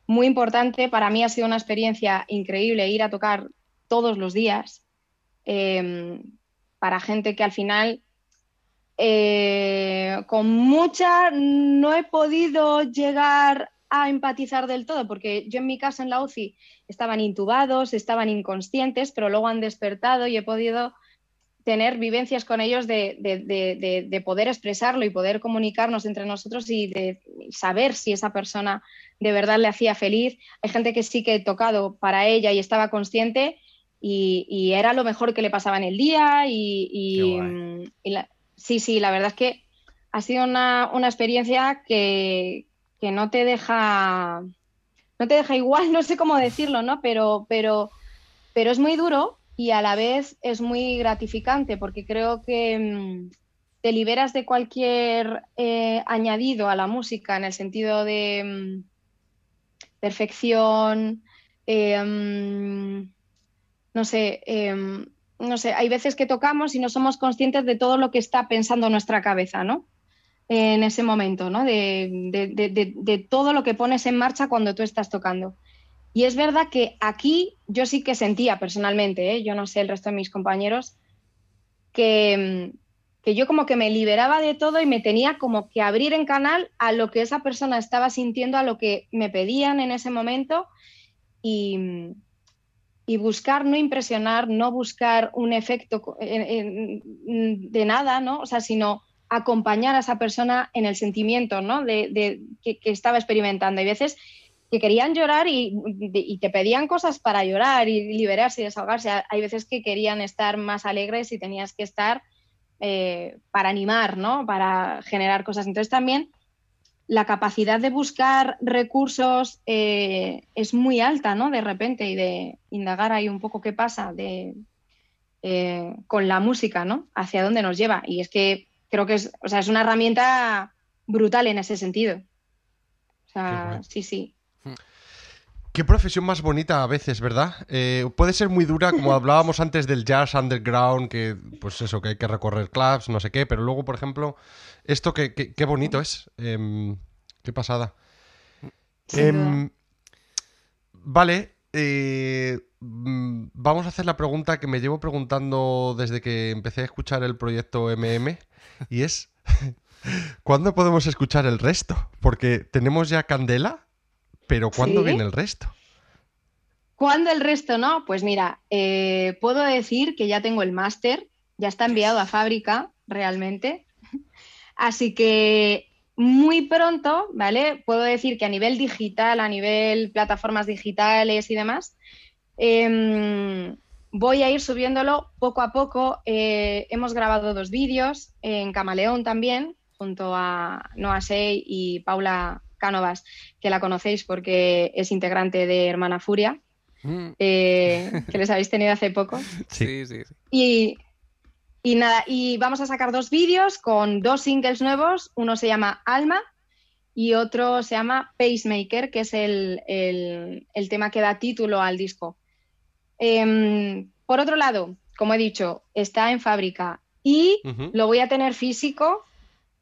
muy importante. Para mí ha sido una experiencia increíble ir a tocar todos los días para gente que al final eh, con mucha no he podido llegar a empatizar del todo, porque yo en mi caso en la UCI estaban intubados, estaban inconscientes, pero luego han despertado y he podido tener vivencias con ellos de, de, poder expresarlo y poder comunicarnos entre nosotros y de saber si esa persona de verdad le hacía feliz. Hay gente que sí que he tocado para ella y estaba consciente y, era lo mejor que le pasaba en el día y, sí, sí, la verdad es que ha sido una, una experiencia que, que no te deja, no te deja igual, no sé cómo decirlo, ¿no? Pero, pero, pero es muy duro y a la vez es muy gratificante porque creo que mm, te liberas de cualquier eh, añadido a la música en el sentido de mm, perfección, eh, mm, no sé, em, no sé, hay veces que tocamos y no somos conscientes de todo lo que está pensando nuestra cabeza, ¿no? en ese momento, ¿no? De, todo lo que pones en marcha cuando tú estás tocando. Y es verdad que aquí yo sí que sentía personalmente, ¿eh? yo no sé el resto de mis compañeros, que, que yo como que me liberaba de todo y me tenía como que abrir en canal a lo que esa persona estaba sintiendo, a lo que me pedían en ese momento y, y buscar no impresionar, no buscar un efecto de nada, ¿no? O sea, sino acompañar a esa persona en el sentimiento ¿no? de, que, estaba experimentando. Hay veces que querían llorar y, te pedían cosas para llorar y liberarse y desahogarse. Hay veces que querían estar más alegres y tenías que estar eh, para animar, ¿no? para generar cosas. Entonces también la capacidad de buscar recursos eh, es muy alta, ¿no? De repente y de indagar ahí un poco qué pasa de, eh, con la música, ¿no? Hacia dónde nos lleva. Y es que creo que es, o sea, es una herramienta brutal en ese sentido. O sea, sí, sí. Qué profesión más bonita a veces, ¿verdad? Eh, puede ser muy dura, como hablábamos antes del jazz underground, que pues eso, que hay que recorrer clubs, no sé qué, pero luego, por ejemplo, esto que, qué bonito es. Em, qué pasada. Em, vale, eh, mm, vamos a hacer la pregunta que me llevo preguntando desde que empecé a escuchar el proyecto MM y es, ¿cuándo podemos escuchar el resto? Porque tenemos ya Candela, pero ¿cuándo viene el resto? ¿Cuándo el resto no? Pues mira, eh, puedo decir que ya tengo el máster, ya está enviado a fábrica realmente. Así que muy pronto, ¿vale? Puedo decir que a nivel digital, a nivel plataformas digitales y demás, em, voy a ir subiéndolo poco a poco. Eh, hemos grabado dos vídeos en Camaleón también, junto a Noah Sey y Paula Cánovas, que la conocéis porque es integrante de Hermana Furia, mm. eh, que les habéis tenido hace poco. Sí, sí, sí. Y, y nada, y vamos a sacar dos vídeos con dos singles nuevos. Uno se llama Alma y otro se llama Pacemaker, que es el, el tema que da título al disco. Em, por otro lado, como he dicho, está en fábrica y lo voy a tener físico,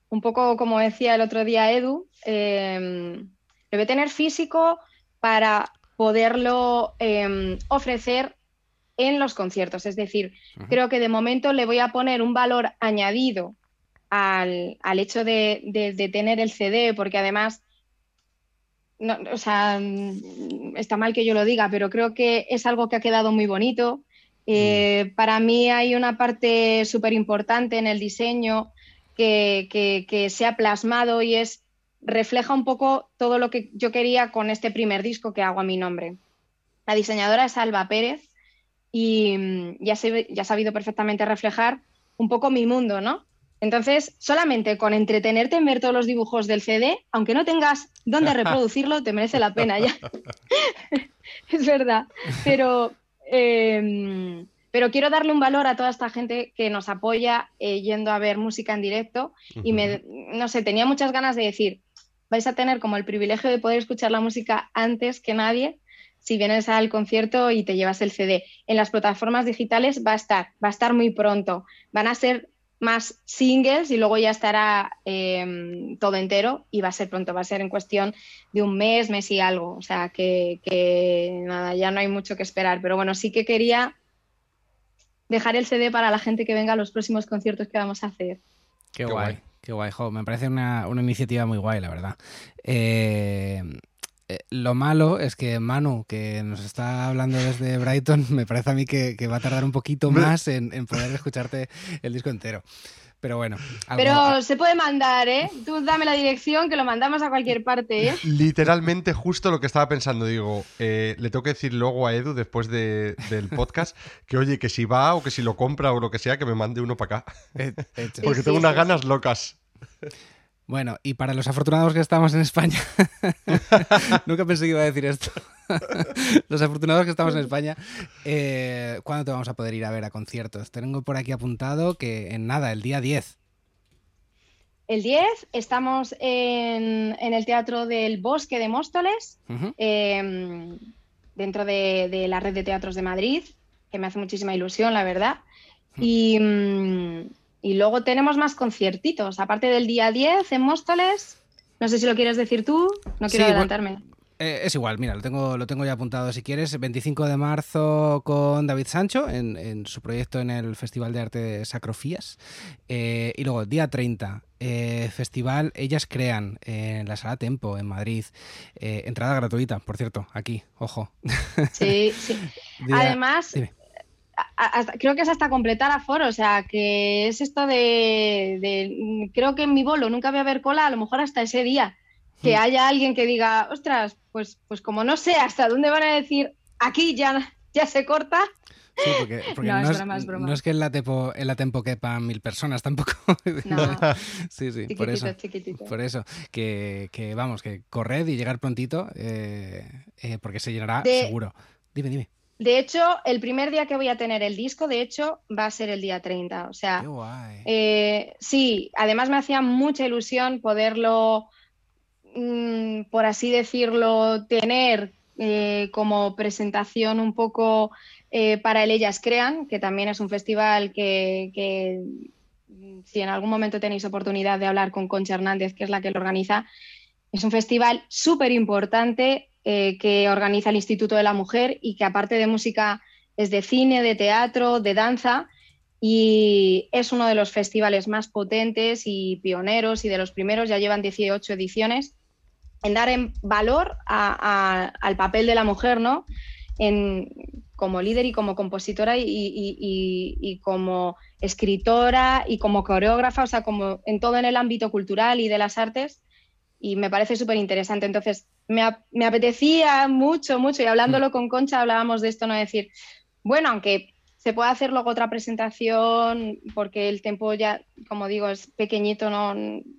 un poco como decía el otro día Edu, em, lo voy a tener físico para poderlo em, ofrecer en los conciertos. Es decir, creo que de momento le voy a poner un valor añadido al, hecho de, tener el CD, porque además no, o sea, mm, está mal que yo lo diga, pero creo que es algo que ha quedado muy bonito. Eh, mm. Para mí hay una parte súper importante en el diseño que, se ha plasmado y es refleja un poco todo lo que yo quería con este primer disco que hago a mi nombre. La diseñadora es Alba Pérez y mm, ya, ya ha sabido perfectamente reflejar un poco mi mundo, ¿no? Entonces, solamente con entretenerte en ver todos los dibujos del CD, aunque no tengas dónde reproducirlo, te merece la pena ya. es verdad. Pero, em, pero quiero darle un valor a toda esta gente que nos apoya eh, yendo a ver música en directo. Y me, no sé, tenía muchas ganas de decir, vais a tener como el privilegio de poder escuchar la música antes que nadie si vienes al concierto y te llevas el CD. En las plataformas digitales va a estar, va a estar muy pronto. Van a ser más singles y luego ya estará em, todo entero y va a ser pronto, va a ser en cuestión de un mes, mes y algo. O sea que, nada, ya no hay mucho que esperar. Pero bueno, sí que quería dejar el CD para la gente que venga a los próximos conciertos que vamos a hacer. Qué, guay, qué guay, Me parece una, iniciativa muy guay, la verdad. Eh, eh, lo malo es que Manu, que nos está hablando desde Brighton, me parece a mí que, va a tardar un poquito más en, en poder escucharte el disco entero. Pero bueno. Pero se puede mandar, ¿eh? Tú dame la dirección que lo mandamos a cualquier parte, ¿eh? Literalmente justo lo que estaba pensando. Digo, eh, le tengo que decir luego a Edu después del podcast que, oye, que si va o que si lo compra o lo que sea, que me mande uno para acá. Porque tengo unas ganas locas. Bueno, y para los afortunados que estamos en España, nunca pensé que iba a decir esto. los afortunados que estamos en España, eh, ¿cuándo te vamos a poder ir a ver a conciertos? Tengo por aquí apuntado que en nada, el día 10. El 10 estamos en, el Teatro del Bosque de Móstoles, em, dentro de, la red de teatros de Madrid, que me hace muchísima ilusión, la verdad. Y. Mm, y luego tenemos más conciertitos, aparte del día 10 en Móstoles. No sé si lo quieres decir tú, no quiero adelantarme. Eh, es igual, mira, lo tengo, lo tengo ya apuntado si quieres. 25 de marzo con David Sancho en, su proyecto en el Festival de Arte Sacrofías. Eh, y luego, día 30, eh, festival Ellas Crean en la Sala Tempo en Madrid. entrada gratuita, por cierto, aquí, ojo. Sí, sí. Además, creo que es hasta completar aforo, o sea, que es esto de, creo que en mi bolo nunca voy a ver cola, a lo mejor hasta ese día, que hmm. haya alguien que diga, ostras, pues, pues como no sé hasta dónde van a decir, aquí ya, ya se corta. Sí, porque, no, es, no, es, que en la, tempo, en la tempo quepan mil personas tampoco. No. sí, sí, por eso. Por eso, que, que, vamos, que corred y llegar prontito, eh, eh, porque se llenará seguro. Dime, dime. De hecho, el primer día que voy a tener el disco, de hecho, va a ser el día 30. O sea, eh, sí, además me hacía mucha ilusión poderlo, mm, por así decirlo, tener eh, como presentación un poco eh, para el Ellas Crean, que también es un festival que, que, si en algún momento tenéis oportunidad de hablar con Concha Hernández, que es la que lo organiza, es un festival súper importante eh, que organiza el Instituto de la Mujer y que aparte de música es de cine, de teatro, de danza y es uno de los festivales más potentes y pioneros y de los primeros, ya llevan 18 ediciones, en dar en valor al papel de la mujer, ¿no? En, como líder y como compositora y, y, como escritora y como coreógrafa, o sea, como en todo en el ámbito cultural y de las artes, y me parece súper interesante. Entonces, me, me, apetecía mucho, mucho, y hablándolo mm. con Concha hablábamos de esto, no decir, bueno, aunque se puede hacer luego otra presentación, porque el tiempo ya, como digo, es pequeñito, no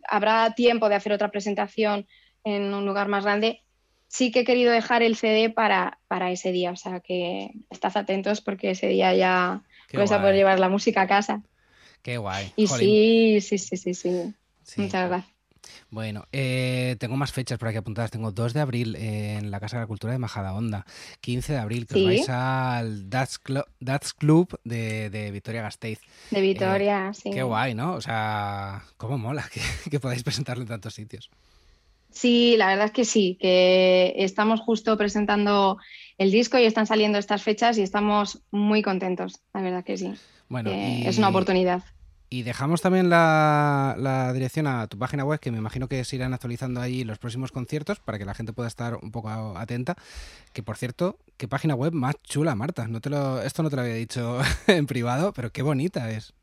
habrá tiempo de hacer otra presentación en un lugar más grande. Sí que he querido dejar el CD para, para ese día, o sea que estás atentos porque ese día ya vas a poder llevar la música a casa. Qué guay. Y sí, sí, sí, sí, sí. Muchas gracias. Bueno, eh, tengo más fechas por aquí apuntadas. Tengo 2 de abril en la Casa de la Cultura de Majadahonda, 15 de abril que os vais al Dutch Club, de, de, Victoria Gasteiz. De Vitoria, eh, sí. Qué guay, ¿no? O sea, cómo mola que, que podáis presentarlo en tantos sitios. Sí, la verdad es que sí, que estamos justo presentando el disco y están saliendo estas fechas y estamos muy contentos, la verdad que sí. Bueno, es una oportunidad. Y dejamos también la, dirección a tu página web, que me imagino que se irán actualizando allí los próximos conciertos para que la gente pueda estar un poco atenta. Que por cierto, qué página web más chula, Marta. No te lo, esto no te lo había dicho en privado, pero qué bonita es.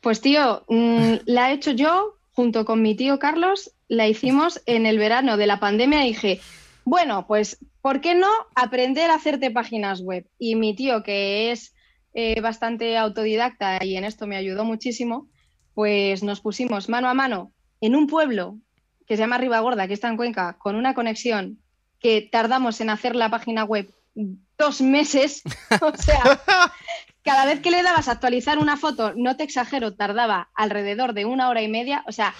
Pues tío, mm, la he hecho yo junto con mi tío Carlos. La hicimos en el verano de la pandemia y dije, bueno, pues, ¿por qué no aprender a hacerte páginas web? Y mi tío, que es eh, bastante autodidacta y en esto me ayudó muchísimo, pues nos pusimos mano a mano en un pueblo que se llama Ribagorda, que está en Cuenca, con una conexión que tardamos en hacer la página web dos meses. o sea, cada vez que le dabas a actualizar una foto, no te exagero, tardaba alrededor de una hora y media. O sea,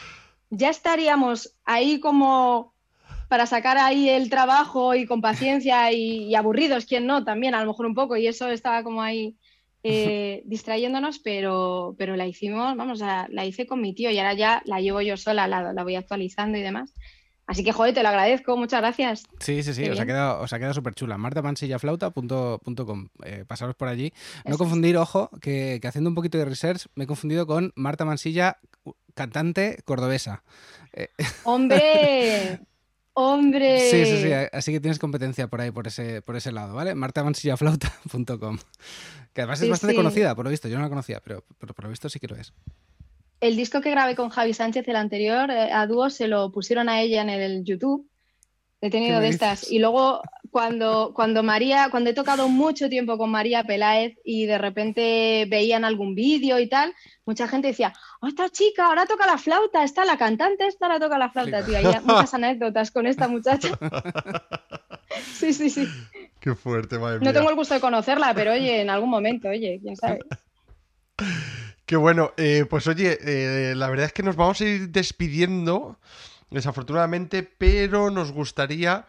ya estaríamos ahí como para sacar ahí el trabajo y con paciencia y, y aburridos, quien no, también a lo mejor un poco, y eso estaba como ahí eh, distrayéndonos, pero, pero la hicimos, vamos, a, la hice con mi tío y ahora ya la llevo yo sola, la, la voy actualizando y demás. Así que, joder, te lo agradezco, muchas gracias. Sí, sí, sí, os ha, quedado, os ha quedado súper chula. martamansillaflauta.com. Eh, pasaros por allí. No confundir, ojo, que, haciendo un poquito de research me he confundido con Marta Mansilla, cantante cordobesa. Eh, ¡Hombre! ¡Hombre! Sí, sí, sí. Así que tienes competencia por ahí, por ese, por ese lado, ¿vale? martamansillaflauta.com. Que además es bastante conocida, por lo visto. Yo no la conocía, pero, pero por lo visto sí que lo es el disco que grabé con Javi Sánchez, el anterior, eh, a dúo, se lo pusieron a ella en el YouTube. He tenido de estas. Y luego, cuando, cuando María, cuando he tocado mucho tiempo con María Peláez y de repente veían algún vídeo y tal, mucha gente decía, oh, esta chica ahora toca la flauta, está la cantante, esta ahora toca la flauta, tío. Hay muchas anécdotas con esta muchacha. sí, sí, sí. Qué fuerte, madre No tengo el gusto de conocerla, pero oye, en algún momento, oye, quién sabe. Qué bueno. Eh, pues oye, eh, la verdad es que nos vamos a ir despidiendo, desafortunadamente, pero nos gustaría,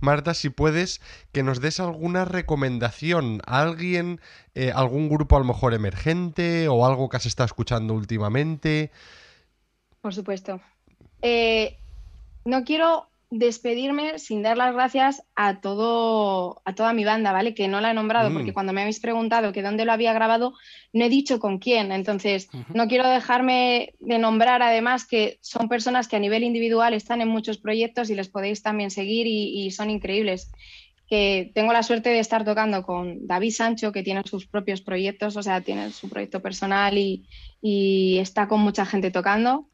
Marta, si puedes, que nos des alguna recomendación. ¿Alguien, eh, algún grupo a lo mejor emergente o algo que has estado escuchando últimamente? Por supuesto. no quiero despedirme sin dar las gracias a todo a toda mi banda, ¿vale? Que no la he nombrado porque mm. cuando me habéis preguntado que dónde lo había grabado, no he dicho con quién. Entonces, no quiero dejarme de nombrar además que son personas que a nivel individual están en muchos proyectos y les podéis también seguir y, son increíbles. Que tengo la suerte de estar tocando con David Sancho, que tiene sus propios proyectos, o sea, tiene su proyecto personal y, está con mucha gente tocando.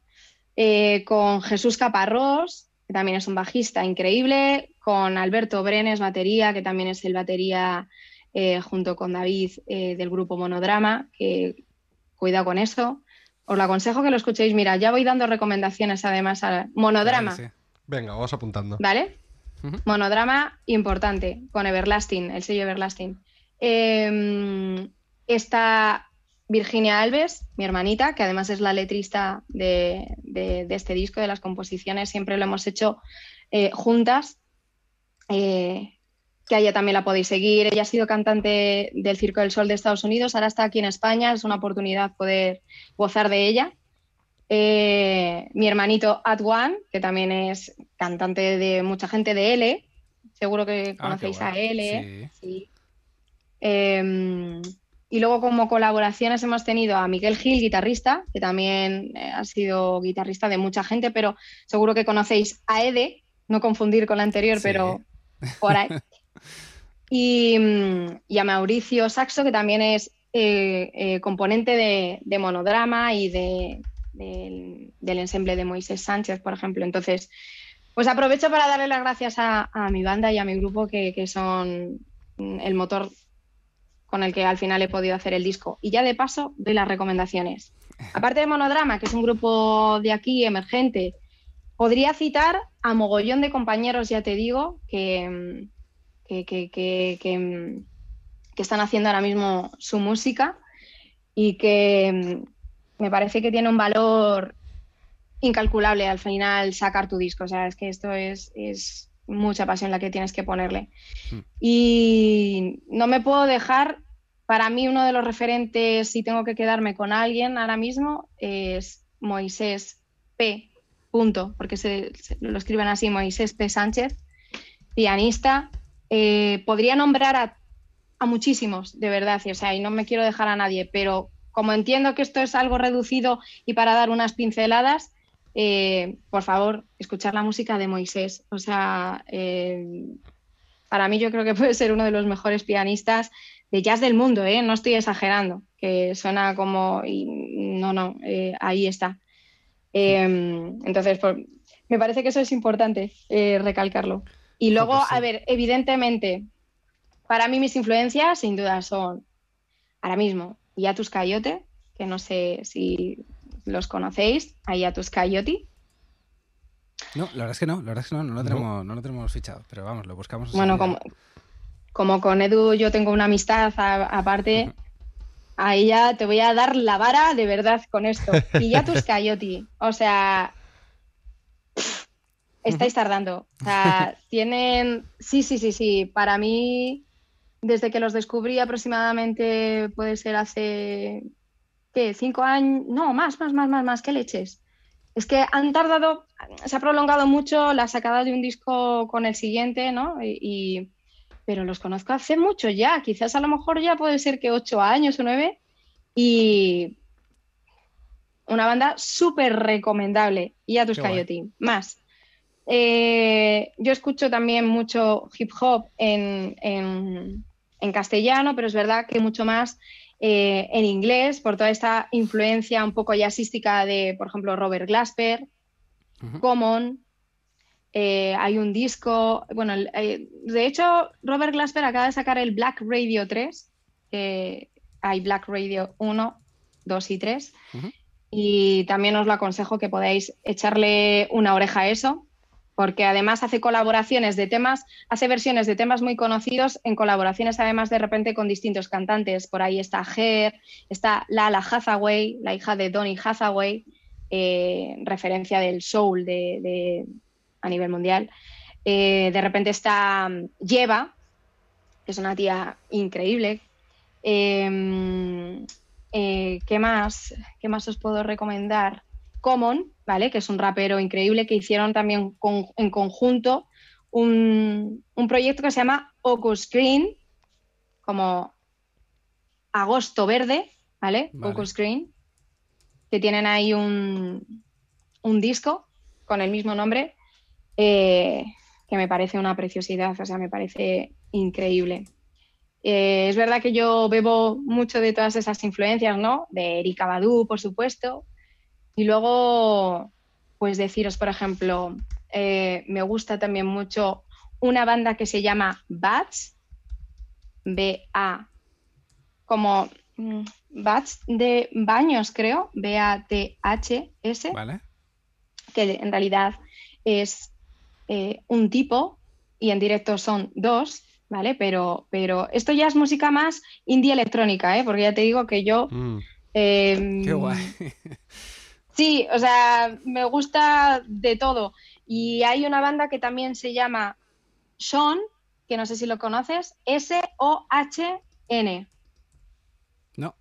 Eh, con Jesús Caparrós, que también es un bajista increíble, con Alberto Brenes, batería, que también es el batería eh, junto con David eh, del grupo Monodrama, que cuidado con eso. Os lo aconsejo que lo escuchéis. Mira, ya voy dando recomendaciones además a Monodrama. Venga, vamos apuntando. ¿Vale? Monodrama importante, con Everlasting, el sello Everlasting. Eh, está Virginia Alves, mi hermanita, que además es la letrista de, este disco, de las composiciones, siempre lo hemos hecho eh, juntas. Eh, que a ella también la podéis seguir. Ella ha sido cantante del Circo del Sol de Estados Unidos, ahora está aquí en España, es una oportunidad poder gozar de ella. Eh, mi hermanito At One, que también es cantante de mucha gente de L, seguro que ah, conocéis a L. Sí. Em, y luego como colaboraciones hemos tenido a Miguel Gil, guitarrista, que también eh, ha sido guitarrista de mucha gente, pero seguro que conocéis a Ede, no confundir con la anterior, pero por ahí. Y, a Mauricio Saxo, que también es eh, eh, componente de, monodrama y de, del ensemble de Moisés Sánchez, por ejemplo. Entonces, pues aprovecho para darle las gracias a, mi banda y a mi grupo, que, que son el motor con el que al final he podido hacer el disco. Y ya de paso doy las recomendaciones. Aparte de Monodrama, que es un grupo de aquí emergente, podría citar a mogollón de compañeros, ya te digo, que, que, que, están haciendo ahora mismo su música y que me parece que tiene un valor incalculable al final sacar tu disco. O sea, es que esto es, es mucha pasión la que tienes que ponerle. Hmm. Y no me puedo dejar, para mí uno de los referentes, si tengo que quedarme con alguien ahora mismo, es Moisés P. Punto, porque se, lo escriben así, Moisés P. Sánchez, pianista. Eh, podría nombrar a, a, muchísimos, de verdad, o sea, y no me quiero dejar a nadie, pero como entiendo que esto es algo reducido y para dar unas pinceladas, eh, por favor, escuchar la música de Moisés. O sea, eh, para mí yo creo que puede ser uno de los mejores pianistas de jazz del mundo, ¿eh? no estoy exagerando, que suena como... no, no, ahí está. entonces, me parece que eso es importante recalcarlo. Y luego, a ver, evidentemente, para mí mis influencias sin duda son ahora mismo Yatus Coyote, que no sé si los conocéis, Ayatus Coyote. No, la verdad es que no, la verdad es que no, no lo tenemos, no. lo tenemos fichado, pero vamos, lo buscamos. Bueno, como, como, con Edu yo tengo una amistad aparte, a ella te voy a dar la vara de verdad con esto. Y ya tus Coyote, o sea, estáis tardando. O sea, tienen, sí, sí, sí, sí, para mí, desde que los descubrí aproximadamente puede ser hace ¿qué? ¿Cinco años? No, más, más, más, más, más, ¿qué leches? es que han tardado, se ha prolongado mucho la sacada de un disco con el siguiente, ¿no? Y, pero los conozco hace mucho ya, quizás a lo mejor ya puede ser que ocho años o nueve, y una banda súper recomendable, y a tus Coyote, más. Eh, yo escucho también mucho hip hop en, en, castellano, pero es verdad que mucho más eh, en inglés por toda esta influencia un poco jazzística de, por ejemplo, Robert Glasper, Common. Eh, hay un disco, bueno, de hecho, Robert Glasper acaba de sacar el Black Radio 3. hay Black Radio 1, 2 y 3. Y también os lo aconsejo que podáis echarle una oreja a eso porque además hace colaboraciones de temas, hace versiones de temas muy conocidos en colaboraciones además de repente con distintos cantantes. Por ahí está Her, está Lala Hathaway, la hija de Donny Hathaway, eh, referencia del soul de, a nivel mundial. Eh, de repente está Lleva, que es una tía increíble. Em, eh, ¿Qué más? ¿Qué más os puedo recomendar? Common, ¿vale? Que es un rapero increíble que hicieron también en conjunto un, proyecto que se llama Oco Screen, como Agosto Verde, ¿vale? vale. Screen, que tienen ahí un, disco con el mismo nombre, eh, que me parece una preciosidad, o sea, me parece increíble. Eh, es verdad que yo bebo mucho de todas esas influencias, ¿no? De Erika Badu, por supuesto, y luego, pues deciros, por ejemplo, eh, me gusta también mucho una banda que se llama Bats, B-A, como mm, Bats de baños, creo, B-A-T-H-S, vale. que en realidad es eh, un tipo y en directo son dos, ¿vale? Pero, pero esto ya es música más indie electrónica, ¿eh? Porque ya te digo que yo... Mm. Em, Qué guay. Sí, o sea, me gusta de todo. Y hay una banda que también se llama Sean, que no sé si lo conoces, S-O-H-N. No.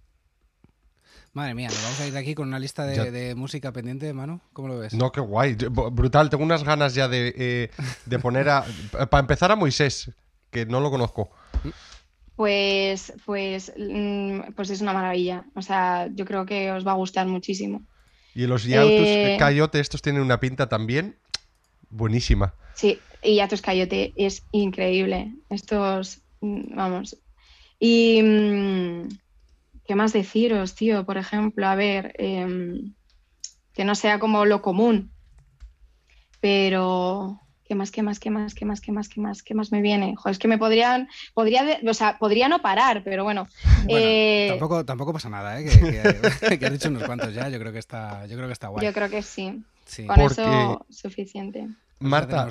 Madre mía, nos vamos a ir de aquí con una lista de, música pendiente, Manu. ¿Cómo lo ves? No, qué guay. Brutal, tengo unas ganas ya de, eh, poner a. para empezar a Moisés, que no lo conozco. Pues, pues, mm, pues es una maravilla. O sea, yo creo que os va a gustar muchísimo. Y los Yatus eh... Coyote, estos tienen una pinta también buenísima. Sí, y Yatus Coyote es increíble. Estos, mm, vamos. Y. Mm, ¿Qué más deciros, tío? Por ejemplo, a ver, em, que no sea como lo común. Pero. ¿Qué más, qué más, qué más, qué más, qué más, qué más, qué más me viene? Joder, es que me podrían, podría, o sea, podría no parar, pero bueno. Eh, tampoco, tampoco pasa nada, ¿eh? Que, has dicho unos cuantos ya, yo creo que está, yo creo que está guay. Yo creo que sí. Con eso suficiente. Marta,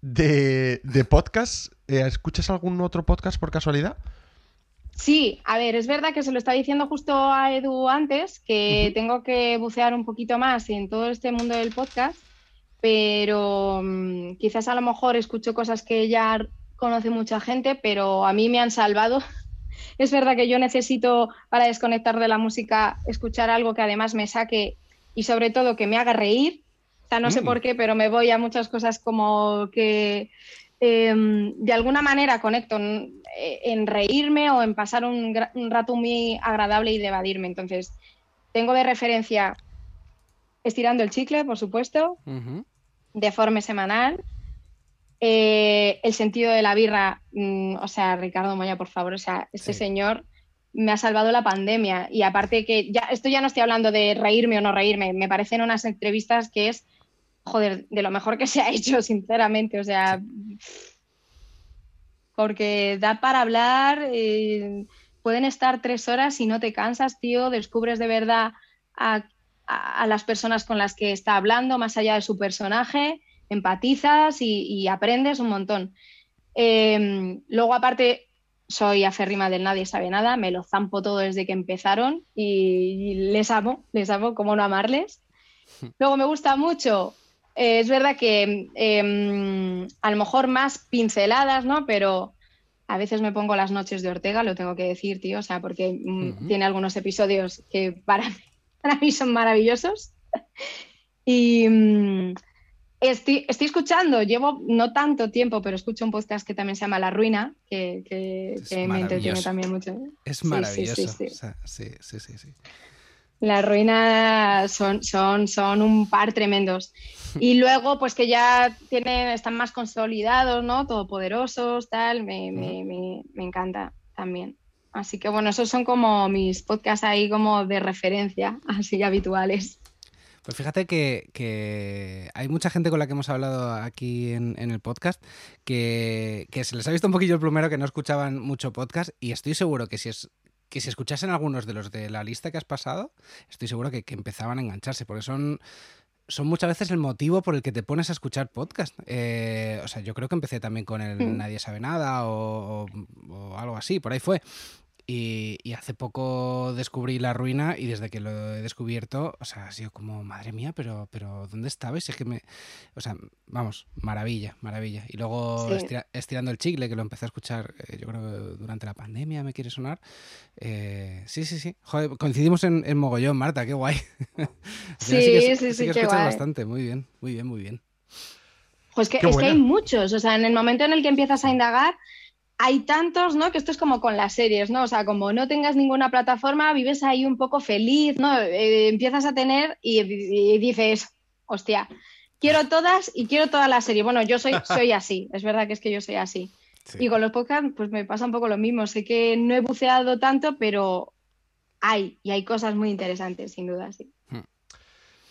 de, de, podcast, eh, ¿escuchas algún otro podcast por casualidad? Sí, a ver, es verdad que se lo está diciendo justo a Edu antes, que tengo que bucear un poquito más en todo este mundo del podcast pero mm, quizás a lo mejor escucho cosas que ya conoce mucha gente, pero a mí me han salvado. es verdad que yo necesito para desconectar de la música escuchar algo que además me saque y sobre todo que me haga reír. O sea, no sé mm. por qué, pero me voy a muchas cosas como que em, de alguna manera conecto en, reírme o en pasar un, rato muy agradable y de evadirme. Entonces, tengo de referencia Estirando el chicle, por supuesto de forma semanal. Eh, el sentido de la birra, mm, o sea, Ricardo Moya, por favor, o sea, este señor me ha salvado la pandemia. Y aparte que ya, esto ya no estoy hablando de reírme o no reírme, me parecen unas entrevistas que es, joder, de lo mejor que se ha hecho, sinceramente. O sea, porque da para hablar, eh, pueden estar tres horas y no te cansas, tío, descubres de verdad a a, las personas con las que está hablando, más allá de su personaje, empatizas y, aprendes un montón. Em, luego, aparte, soy aférrima del nadie sabe nada, me lo zampo todo desde que empezaron y, les amo, les amo, cómo no amarles. Luego me gusta mucho, eh, es verdad que em, a lo mejor más pinceladas, ¿no? Pero a veces me pongo las noches de Ortega, lo tengo que decir, tío, o sea, porque mm, tiene algunos episodios que para mí para mí son maravillosos. Y mm, estoy, estoy, escuchando, llevo no tanto tiempo, pero escucho un podcast que también se llama La Ruina, que, que, me entretiene también mucho. Es maravilloso. Sí, sí, sí. sí, La Ruina son, son, son un par tremendos. Y luego, pues que ya tienen, están más consolidados, ¿no? Todopoderosos, tal, me, me, me, me encanta también. Así que bueno, esos son como mis podcasts ahí como de referencia, así habituales. Pues fíjate que, hay mucha gente con la que hemos hablado aquí en, el podcast que, se les ha visto un poquillo el plumero que no escuchaban mucho podcast y estoy seguro que si es que si escuchasen algunos de los de la lista que has pasado, estoy seguro que, empezaban a engancharse, porque son, son muchas veces el motivo por el que te pones a escuchar podcast. Eh, o sea, yo creo que empecé también con el mm. Nadie sabe nada o, algo así, por ahí fue. Y, hace poco descubrí la ruina y desde que lo he descubierto, o sea, ha sido como, madre mía, pero, pero ¿dónde estabais? Es que me. O sea, vamos, maravilla, maravilla. Y luego estirando el chicle, que lo empecé a escuchar, eh, yo creo durante la pandemia, me quiere sonar. Eh, sí, sí, sí. Joder, coincidimos en, en, mogollón, Marta, qué guay. sí, sí, sí, sí, que bastante, muy bien, muy bien, muy bien. Pues que, es que hay muchos, o sea, en el momento en el que empiezas a indagar hay tantos, ¿no? Que esto es como con las series, ¿no? O sea, como no tengas ninguna plataforma, vives ahí un poco feliz, ¿no? Eh, empiezas a tener y, dices, hostia, quiero todas y quiero toda la serie. Bueno, yo soy, soy así, es verdad que es que yo soy así. Y con los podcasts, pues me pasa un poco lo mismo. Sé que no he buceado tanto, pero hay, y hay cosas muy interesantes, sin duda, sí. Hmm.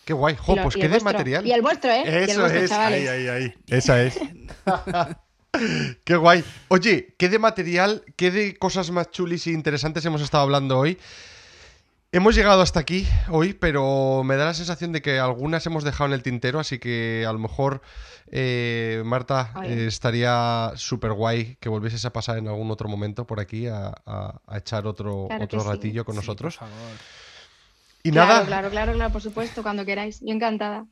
Qué guay, jo, pues qué de material. Y el vuestro, ¿eh? Eso es, ahí, ahí, ahí. Esa es. Qué guay. Oye, ¿qué de material, qué de cosas más chulis e interesantes hemos estado hablando hoy? Hemos llegado hasta aquí hoy, pero me da la sensación de que algunas hemos dejado en el tintero, así que a lo mejor, eh, Marta, eh, estaría súper guay que volvieses a pasar en algún otro momento por aquí a, echar otro, otro ratillo con nosotros. Y nada. Claro, claro, claro, por supuesto, cuando queráis. Yo encantada.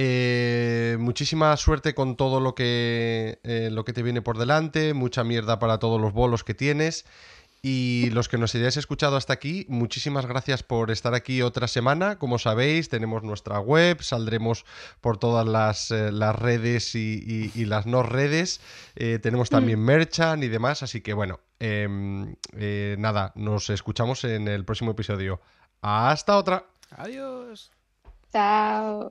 Eh, muchísima suerte con todo lo que, eh, lo que te viene por delante, mucha mierda para todos los bolos que tienes. Y los que nos hayáis escuchado hasta aquí, muchísimas gracias por estar aquí otra semana. Como sabéis, tenemos nuestra web, saldremos por todas las, eh, redes y, las no redes. tenemos también mm. merchan y demás. Así que bueno, em, nada, nos escuchamos en el próximo episodio. Hasta otra. Adiós. Chao.